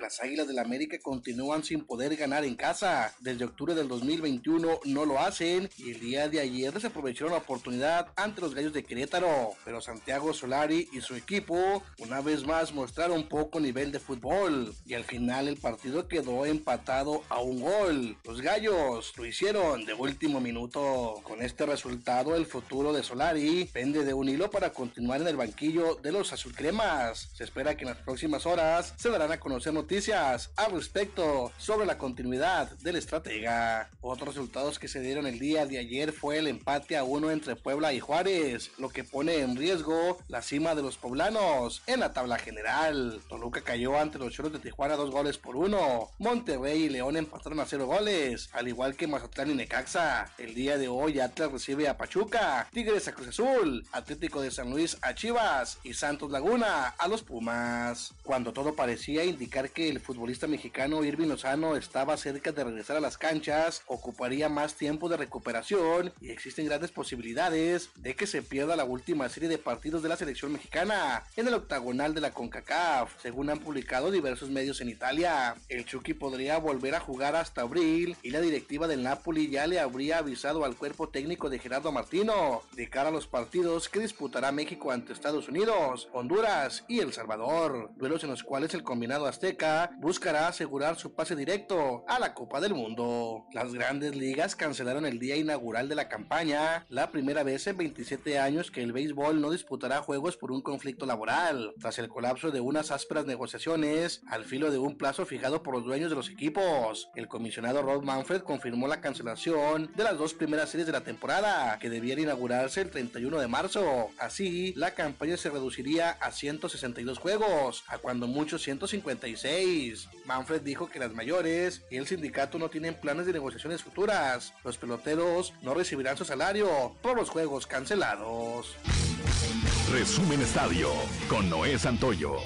Las Águilas del América continúan sin poder ganar en casa. Desde octubre del 2021 no lo hacen y el día de ayer desaprovecharon la oportunidad ante los Gallos de Querétaro. Pero Santiago Solari y su equipo una vez más mostraron poco nivel de fútbol y al final el partido quedó empatado a un gol. Los Gallos lo hicieron de último minuto. Con este resultado el futuro de Solari pende de un hilo para continuar en el banquillo de los azulcremas. Se espera que en las próximas horas se darán a conocer noticias al respecto sobre la continuidad del estratega. Otros resultados que se dieron el día de ayer fue el empate a uno entre Puebla y Juárez, lo que pone en riesgo la cima de los poblanos en la tabla general. Toluca cayó ante los Choros de Tijuana dos goles por uno. Monterrey y León empataron a cero goles, al igual que Mazatlán y Necaxa. El día de hoy Atlas recibe a Pachuca, Tigres a Cruz Azul, Atlético de San Luis a Chivas y Santos Laguna a los Pumas. Cuando todo parecía indicar que el futbolista mexicano Irving Lozano estaba cerca de regresar a las canchas, ocuparía más tiempo de recuperación y existen grandes posibilidades de que se pierda la última serie de partidos de la selección mexicana en el octagonal de la CONCACAF, según han publicado diversos medios en Italia. El Chucky podría volver a jugar hasta abril y la directiva del Napoli ya le habría avisado al cuerpo técnico de Gerardo Martino de cara a los partidos que disputará México ante Estados Unidos, Honduras y El Salvador, duelos en los cuales el combinado azteca buscará asegurar su pase directo a la Copa del Mundo. Las grandes ligas cancelaron el día inaugural de la campaña, la primera vez en 27 años que el béisbol no disputará juegos por un conflicto laboral, tras el colapso de unas ásperas negociaciones al filo de un plazo fijado por los dueños de los equipos. El comisionado Rod Manfred confirmó la cancelación de las dos primeras series de la temporada, que debían inaugurarse el 31 de marzo. Así, la campaña se reduciría a 162 juegos, a cuando muchos 156 Manfred dijo que las mayores y el sindicato no tienen planes de negociaciones futuras. Los peloteros no recibirán su salario por los juegos cancelados. Resumen Estadio con Noé Santoyo.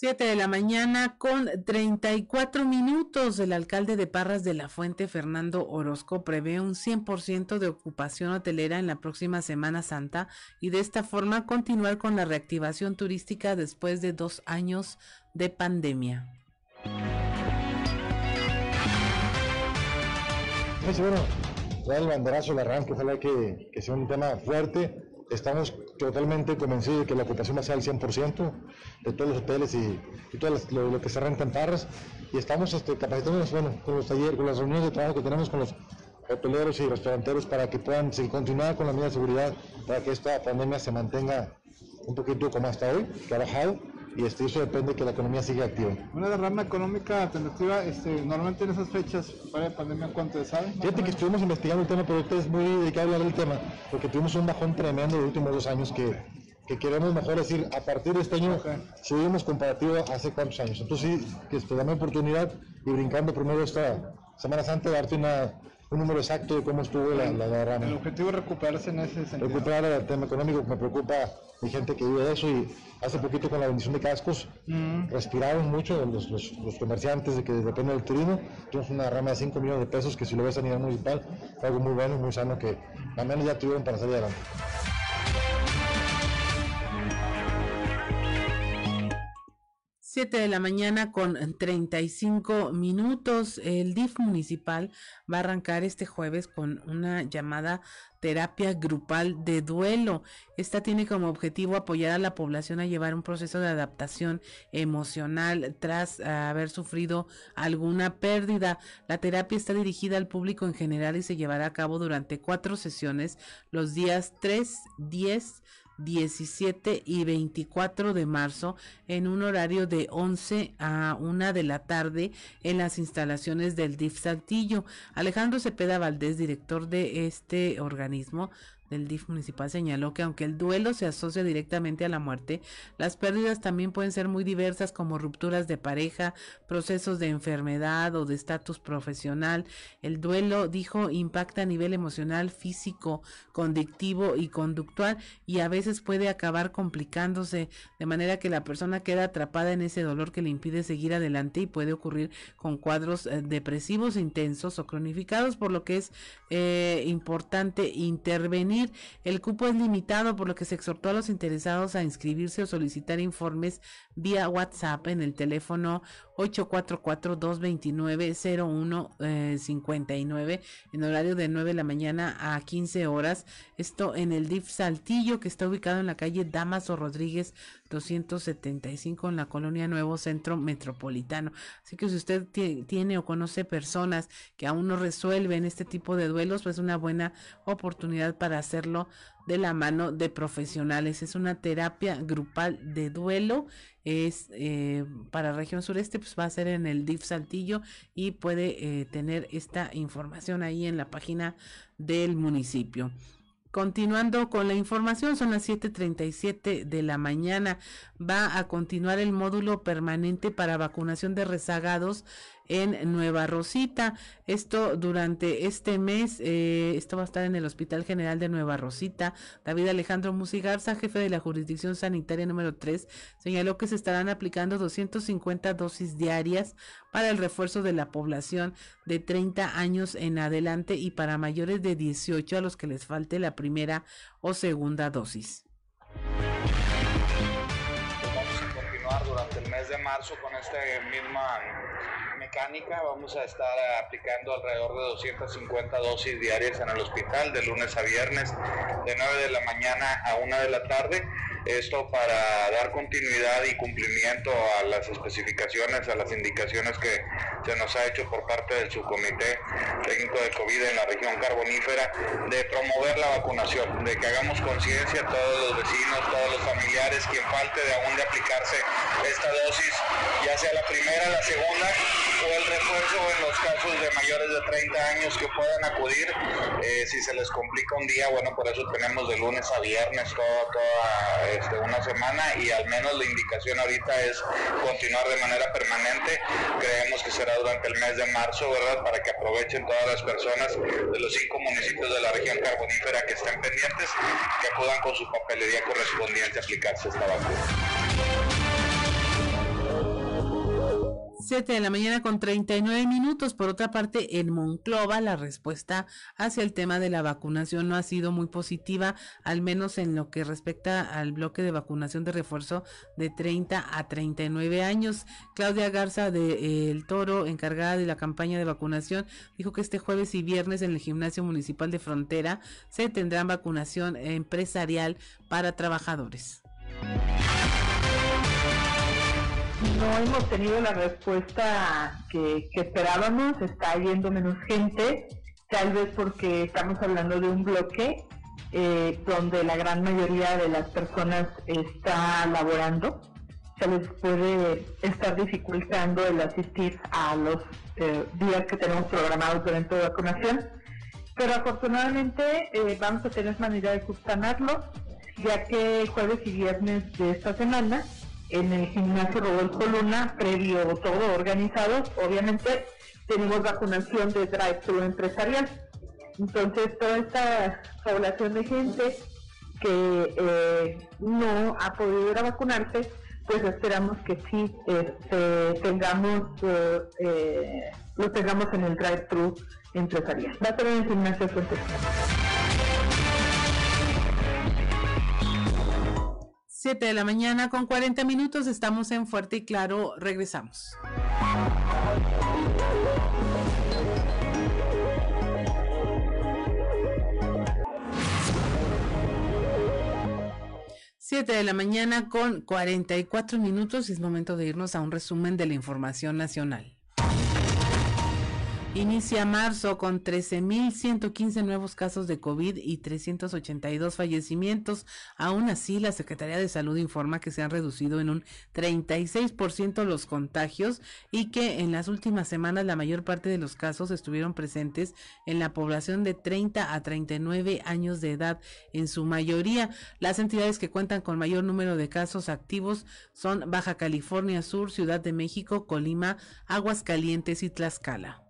7 de la mañana con 34 minutos. El alcalde de Parras de la Fuente, Fernando Orozco, prevé un 100% de ocupación hotelera en la próxima Semana Santa y de esta forma continuar con la reactivación turística después de dos años de pandemia. Bueno, ya el banderazo, el arranque, ojalá que, que sea un tema fuerte estamos totalmente convencidos de que la ocupación va a ser al 100% de todos los hoteles y, todo lo, que se renta en Parras. Y estamos este, capacitándonos bueno, con los talleres, con las reuniones de trabajo que tenemos con los hoteleros y restauranteros para que puedan continuar con la medida de seguridad, para que esta pandemia se mantenga un poquito como hasta hoy, que ha bajado y este, eso depende de que la economía siga activa. Una derrama económica alternativa, este, normalmente en esas fechas, para la pandemia, ¿cuánto sabe? Fíjate que estuvimos investigando el tema, pero usted es muy dedicado a hablar del tema, porque tuvimos un bajón tremendo los últimos dos años que, que queremos mejor decir, a partir de este año subimos comparativo a hace cuántos años. Entonces sí, que te dame oportunidad y brincando primero esta Semana Santa, darte una, un número exacto de cómo estuvo la, la derrama. El objetivo es recuperarse en ese sentido. Recuperar el tema económico, me preocupa mi gente que vive de eso y hace poquito con la bendición de cascos Mm. respiraron mucho los, los, los comerciantes de que dependen del turismo. Tuvimos una rama de 5 millones de pesos que si lo ves a nivel municipal fue algo muy bueno y muy sano que al menos ya tuvieron para salir adelante. 7 de la mañana con 35 minutos. El DIF municipal va a arrancar este jueves con una llamada terapia grupal de duelo. Esta tiene como objetivo apoyar a la población a llevar un proceso de adaptación emocional tras haber sufrido alguna pérdida. La terapia está dirigida al público en general y se llevará a cabo durante cuatro sesiones los días 3, 10, 17 y 24 de marzo en un horario de 11 a 1 de la tarde en las instalaciones del DIF Saltillo. Alejandro Cepeda Valdés, director de este organismo, del DIF municipal señaló que aunque el duelo se asocia directamente a la muerte, las pérdidas también pueden ser muy diversas como rupturas de pareja, procesos de enfermedad o de estatus profesional. El duelo, dijo, impacta a nivel emocional, físico, conductivo y conductual y a veces puede acabar complicándose de manera que la persona queda atrapada en ese dolor que le impide seguir adelante y puede ocurrir con cuadros eh, depresivos intensos o cronificados, por lo que es eh, importante intervenir el cupo es limitado, por lo que se exhortó a los interesados a inscribirse o solicitar informes vía WhatsApp en el teléfono 844-229-0159 eh, en horario de 9 de la mañana a 15 horas. Esto en el DIF Saltillo, que está ubicado en la calle Damaso Rodríguez 275 en la colonia Nuevo Centro Metropolitano. Así que si usted tiene o conoce personas que aún no resuelven este tipo de duelos, pues es una buena oportunidad para hacerlo de la mano de profesionales. Es una terapia grupal de duelo. Es eh, para región sureste, pues va a ser en el DIF Saltillo y puede eh, tener esta información ahí en la página del municipio. Continuando con la información, son las 7:37 de la mañana. Va a continuar el módulo permanente para vacunación de rezagados en Nueva Rosita. Esto durante este mes, eh, esto va a estar en el Hospital General de Nueva Rosita. David Alejandro Musigarza, jefe de la jurisdicción sanitaria número 3, señaló que se estarán aplicando 250 dosis diarias para el refuerzo de la población de 30 años en adelante y para mayores de 18 a los que les falte la primera o segunda dosis. Marzo con esta misma mecánica. Vamos a estar aplicando alrededor de 250 dosis diarias en el hospital de lunes a viernes, de 9 de la mañana a 1 de la tarde. Esto para dar continuidad y cumplimiento a las especificaciones, a las indicaciones que se nos ha hecho por parte del subcomité técnico de COVID en la región carbonífera de promover la vacunación, de que hagamos conciencia a todos los vecinos, todos los familiares, quien falte de aún de aplicarse esta dosis, ya sea la primera, la segunda o el refuerzo en los casos de mayores de 30 años que puedan acudir. Eh, si se les complica un día, bueno, por eso tenemos de lunes a viernes toda este, una semana y al menos la indicación ahorita es continuar de manera permanente. Creemos que será durante el mes de marzo, ¿verdad? Para que aprovechen todas las personas de los cinco municipios de la región carbonífera que estén pendientes, que acudan con su papelería correspondiente a aplicarse esta vacuna. 7 de la mañana con 39 minutos. Por otra parte, en Monclova la respuesta hacia el tema de la vacunación no ha sido muy positiva, al menos en lo que respecta al bloque de vacunación de refuerzo de 30 a 39 años. Claudia Garza de eh, El Toro, encargada de la campaña de vacunación, dijo que este jueves y viernes en el gimnasio municipal de Frontera se tendrá vacunación empresarial para trabajadores no hemos tenido la respuesta que, esperábamos, está yendo menos gente, tal vez porque estamos hablando de un bloque eh, donde la gran mayoría de las personas está laborando, se les puede estar dificultando el asistir a los eh, días que tenemos programados durante la vacunación, pero afortunadamente eh, vamos a tener manera de subsanarlo, ya que jueves y viernes de esta semana en el gimnasio Rodolfo Luna, previo todo organizado, obviamente tenemos vacunación de drive-thru empresarial. Entonces, toda esta población de gente que eh, no ha podido ir a vacunarse, pues esperamos que sí este, tengamos, eh, lo tengamos en el drive-thru empresarial. Va a ser en el gimnasio Fuentes. 7 de la mañana con 40 minutos, estamos en Fuerte y Claro, regresamos. Siete de la mañana con 44 minutos, es momento de irnos a un resumen de la información nacional. Inicia marzo con 13.115 nuevos casos de COVID y 382 fallecimientos. Aún así, la Secretaría de Salud informa que se han reducido en un 36% los contagios y que en las últimas semanas la mayor parte de los casos estuvieron presentes en la población de 30 a 39 años de edad. En su mayoría, las entidades que cuentan con mayor número de casos activos son Baja California Sur, Ciudad de México, Colima, Aguascalientes y Tlaxcala.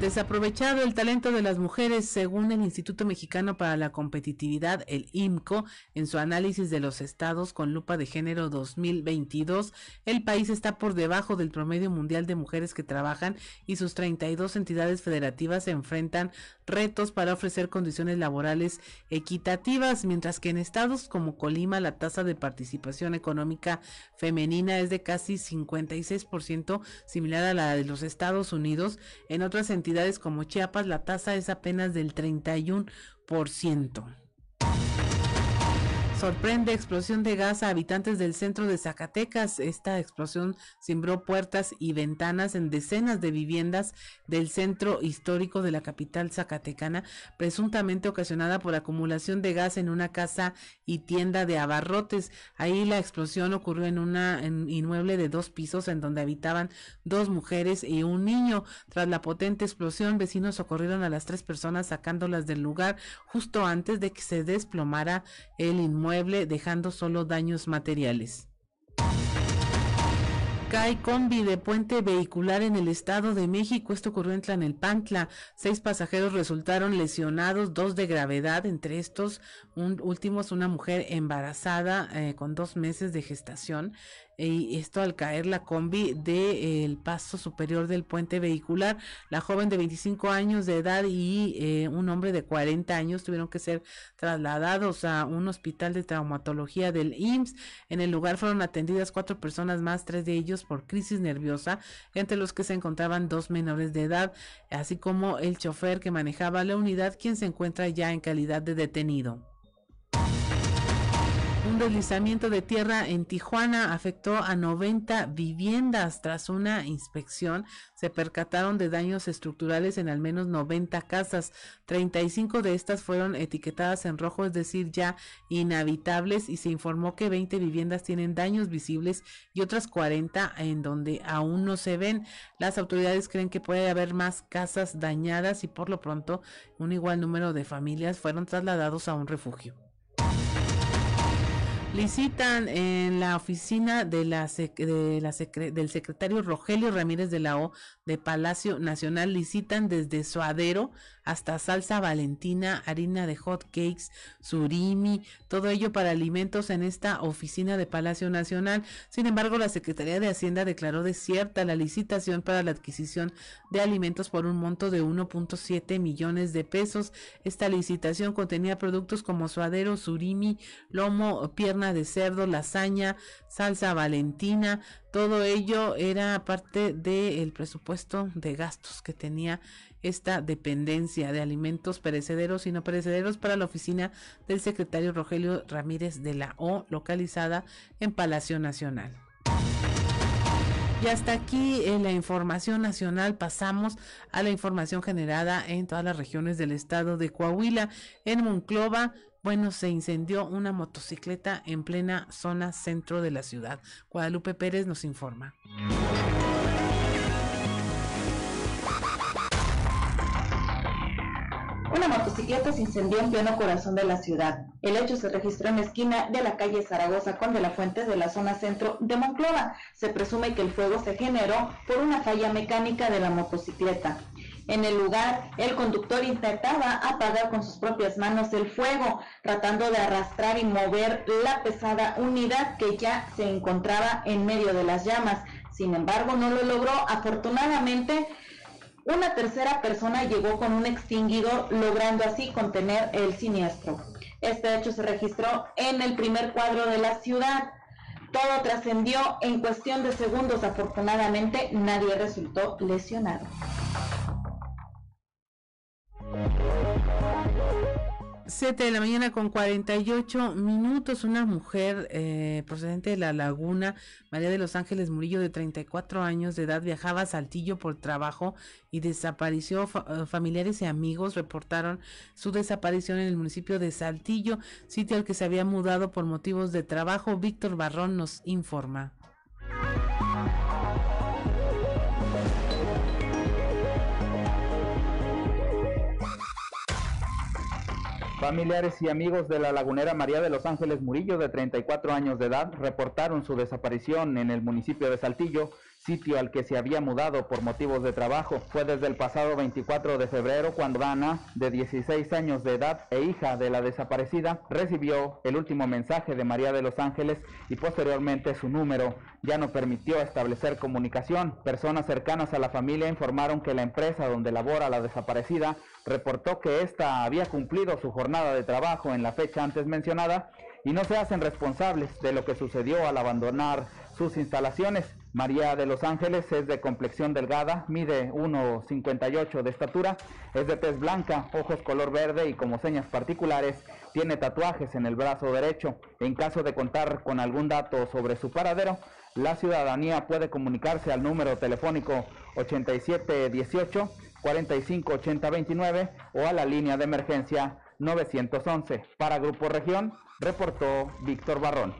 Desaprovechado el talento de las mujeres, según el Instituto Mexicano para la Competitividad, el IMCO, en su análisis de los estados con lupa de género 2022, el país está por debajo del promedio mundial de mujeres que trabajan y sus 32 entidades federativas se enfrentan retos para ofrecer condiciones laborales equitativas, mientras que en estados como Colima la tasa de participación económica femenina es de casi 56%, similar a la de los Estados Unidos. En otras entidades como Chiapas la tasa es apenas del 31%. Sorprende explosión de gas a habitantes del centro de Zacatecas. Esta explosión cimbró puertas y ventanas en decenas de viviendas del centro histórico de la capital zacatecana, presuntamente ocasionada por acumulación de gas en una casa y tienda de abarrotes. Ahí la explosión ocurrió en una inmueble de dos pisos en donde habitaban dos mujeres y un niño. Tras la potente explosión, vecinos socorrieron a las tres personas sacándolas del lugar justo antes de que se desplomara el inmueble dejando solo daños materiales. Cae combi de puente vehicular en el Estado de México. Esto ocurrió en Tlanelpantla. Seis pasajeros resultaron lesionados, dos de gravedad. Entre estos un, últimos, una mujer embarazada eh, con dos meses de gestación y esto al caer la combi del eh, paso superior del puente vehicular. La joven de 25 años de edad y eh, un hombre de 40 años tuvieron que ser trasladados a un hospital de traumatología del IMSS. En el lugar fueron atendidas cuatro personas más, tres de ellos por crisis nerviosa, entre los que se encontraban dos menores de edad, así como el chofer que manejaba la unidad, quien se encuentra ya en calidad de detenido. Un deslizamiento de tierra en Tijuana afectó a 90 viviendas. Tras una inspección, se percataron de daños estructurales en al menos 90 casas. 35 de estas fueron etiquetadas en rojo, es decir, ya inhabitables, y se informó que 20 viviendas tienen daños visibles y otras 40 en donde aún no se ven. Las autoridades creen que puede haber más casas dañadas y por lo pronto un igual número de familias fueron trasladados a un refugio. Licitan en la oficina de la, de la del secretario Rogelio Ramírez de la O de Palacio Nacional. Licitan desde suadero hasta salsa valentina, harina de hot cakes, surimi, todo ello para alimentos en esta oficina de Palacio Nacional. Sin embargo, la Secretaría de Hacienda declaró desierta la licitación para la adquisición de alimentos por un monto de 1.7 millones de pesos. Esta licitación contenía productos como suadero, surimi, lomo, pierna de cerdo, lasaña, salsa valentina, todo ello era parte del presupuesto de gastos que tenía esta dependencia de alimentos perecederos y no perecederos para la oficina del secretario Rogelio Ramírez de la O, localizada en Palacio Nacional. Y hasta aquí en la información nacional pasamos a la información generada en todas las regiones del estado de Coahuila. En Monclova, bueno, se incendió una motocicleta en plena zona centro de la ciudad. Guadalupe Pérez nos informa. Una motocicleta se incendió en pleno corazón de la ciudad. El hecho se registró en la esquina de la calle Zaragoza con de la Fuente de la zona centro de Monclova. Se presume que el fuego se generó por una falla mecánica de la motocicleta. En el lugar, el conductor intentaba apagar con sus propias manos el fuego, tratando de arrastrar y mover la pesada unidad que ya se encontraba en medio de las llamas. Sin embargo, no lo logró. Afortunadamente, una tercera persona llegó con un extinguidor, logrando así contener el siniestro. Este hecho se registró en el primer cuadro de la ciudad. Todo trascendió en cuestión de segundos. Afortunadamente, nadie resultó lesionado. 7 de la mañana con 48 minutos, una mujer eh, procedente de La Laguna, María de los Ángeles Murillo, de 34 años de edad, viajaba a Saltillo por trabajo y desapareció. Eh, familiares y amigos reportaron su desaparición en el municipio de Saltillo, sitio al que se había mudado por motivos de trabajo. Víctor Barrón nos informa. Familiares y amigos de la lagunera María de los Ángeles Murillo, de 34 años de edad, reportaron su desaparición en el municipio de Saltillo, sitio al que se había mudado por motivos de trabajo. Fue desde el pasado 24 de febrero cuando Ana, de 16 años de edad e hija de la desaparecida, recibió el último mensaje de María de los Ángeles y posteriormente su número. Ya no permitió establecer comunicación. Personas cercanas a la familia informaron que la empresa donde labora la desaparecida reportó que ésta había cumplido su jornada de trabajo en la fecha antes mencionada y no se hacen responsables de lo que sucedió al abandonar sus instalaciones. María de los Ángeles es de complexión delgada, mide 1,58 de estatura, es de tez blanca, ojos color verde y como señas particulares tiene tatuajes en el brazo derecho. En caso de contar con algún dato sobre su paradero, la ciudadanía puede comunicarse al número telefónico 8718 458029 o a la línea de emergencia 911. Para Grupo Región, reportó Víctor Barrón.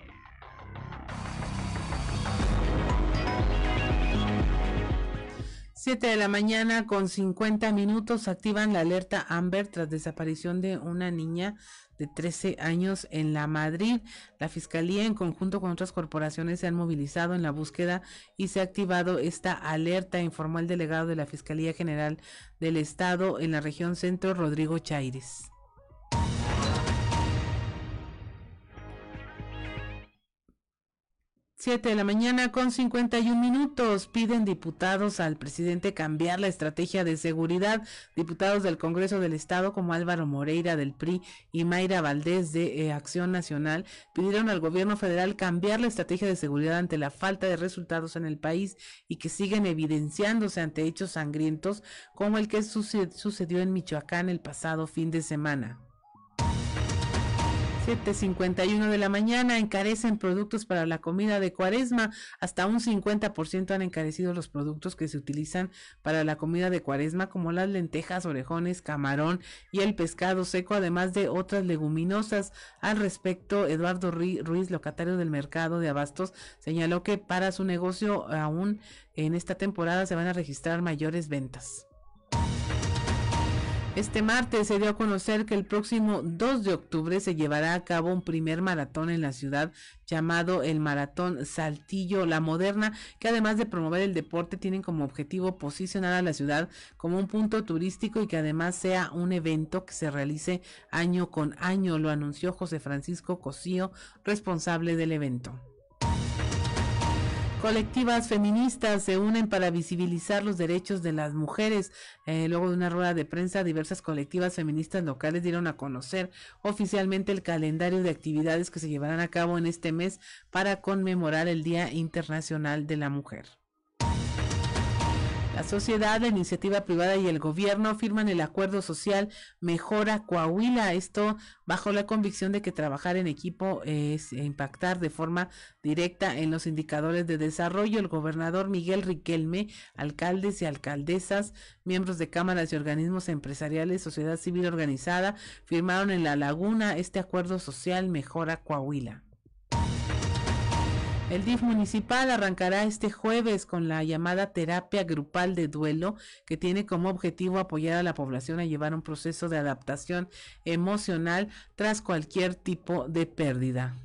Siete de la mañana con 50 minutos activan la alerta Amber tras desaparición de una niña de 13 años en la Madrid. La Fiscalía en conjunto con otras corporaciones se han movilizado en la búsqueda y se ha activado esta alerta, informó el delegado de la Fiscalía General del Estado en la región centro, Rodrigo Chaires. 7 de la mañana con 51 minutos. Piden diputados al presidente cambiar la estrategia de seguridad. Diputados del Congreso del Estado como Álvaro Moreira del PRI y Mayra Valdés de eh, Acción Nacional pidieron al gobierno federal cambiar la estrategia de seguridad ante la falta de resultados en el país y que siguen evidenciándose ante hechos sangrientos como el que sucedió en Michoacán el pasado fin de semana. 7.51 de la mañana encarecen productos para la comida de cuaresma. Hasta un 50% han encarecido los productos que se utilizan para la comida de cuaresma, como las lentejas, orejones, camarón y el pescado seco, además de otras leguminosas. Al respecto, Eduardo Ruiz, locatario del mercado de abastos, señaló que para su negocio aún en esta temporada se van a registrar mayores ventas. Este martes se dio a conocer que el próximo 2 de octubre se llevará a cabo un primer maratón en la ciudad llamado el Maratón Saltillo La Moderna, que además de promover el deporte tienen como objetivo posicionar a la ciudad como un punto turístico y que además sea un evento que se realice año con año, lo anunció José Francisco Cosío, responsable del evento. Colectivas feministas se unen para visibilizar los derechos de las mujeres. Eh, luego de una rueda de prensa, diversas colectivas feministas locales dieron a conocer oficialmente el calendario de actividades que se llevarán a cabo en este mes para conmemorar el Día Internacional de la Mujer. La sociedad, la iniciativa privada y el gobierno firman el acuerdo social Mejora Coahuila. Esto bajo la convicción de que trabajar en equipo es impactar de forma directa en los indicadores de desarrollo. El gobernador Miguel Riquelme, alcaldes y alcaldesas, miembros de cámaras y organismos empresariales, sociedad civil organizada, firmaron en La Laguna este acuerdo social Mejora Coahuila. El DIF municipal arrancará este jueves con la llamada terapia grupal de duelo, que tiene como objetivo apoyar a la población a llevar un proceso de adaptación emocional tras cualquier tipo de pérdida.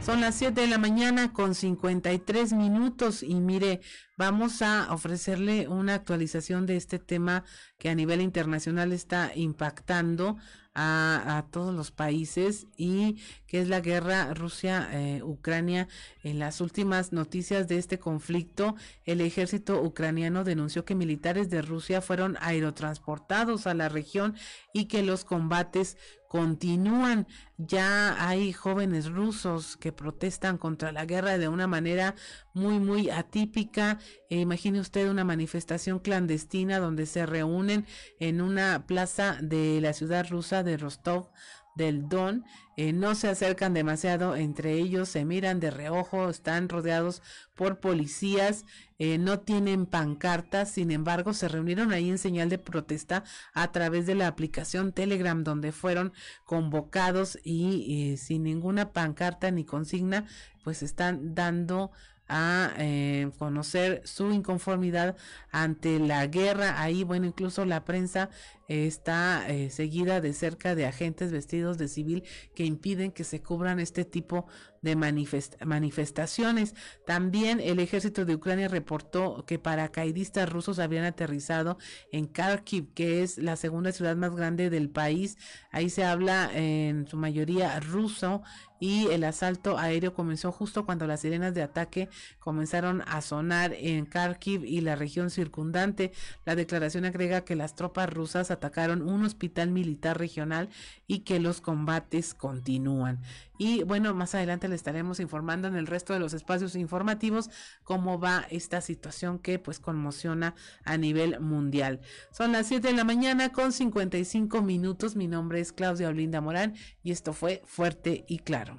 Son las 7 de la mañana con 53 minutos y mire, vamos a ofrecerle una actualización de este tema que a nivel internacional está impactando a, todos los países y que es la guerra Rusia-Ucrania. en las últimas noticias de este conflicto, el ejército ucraniano denunció que militares de Rusia fueron aerotransportados a la región y que los combates continúan. Ya hay jóvenes rusos que protestan contra la guerra de una manera muy, muy atípica. Eh, imagine usted una manifestación clandestina donde se reúnen en una plaza de la ciudad rusa de Rostov del Don, eh, no se acercan demasiado entre ellos, se miran de reojo, están rodeados por policías, eh, no tienen pancartas, sin embargo se reunieron ahí en señal de protesta a través de la aplicación Telegram donde fueron convocados y sin ninguna pancarta ni consigna, pues están dando a eh, conocer su inconformidad ante la guerra. Ahí, bueno, incluso la prensa está eh, seguida de cerca de agentes vestidos de civil que impiden que se cubran este tipo de manifestaciones. También el ejército de Ucrania reportó que paracaidistas rusos habían aterrizado en Kharkiv, que es la segunda ciudad más grande del país. Ahí se habla en su mayoría ruso y el asalto aéreo comenzó justo cuando las sirenas de ataque comenzaron a sonar en Kharkiv y la región circundante. La declaración agrega que las tropas rusas atacaron un hospital militar regional y que los combates continúan. Y bueno, más adelante le estaremos informando en el resto de los espacios informativos cómo va esta situación que pues conmociona a nivel mundial. Son las 7 de la mañana con 55 minutos. Mi nombre es Claudia Olinda Morán y esto fue Fuerte y Claro.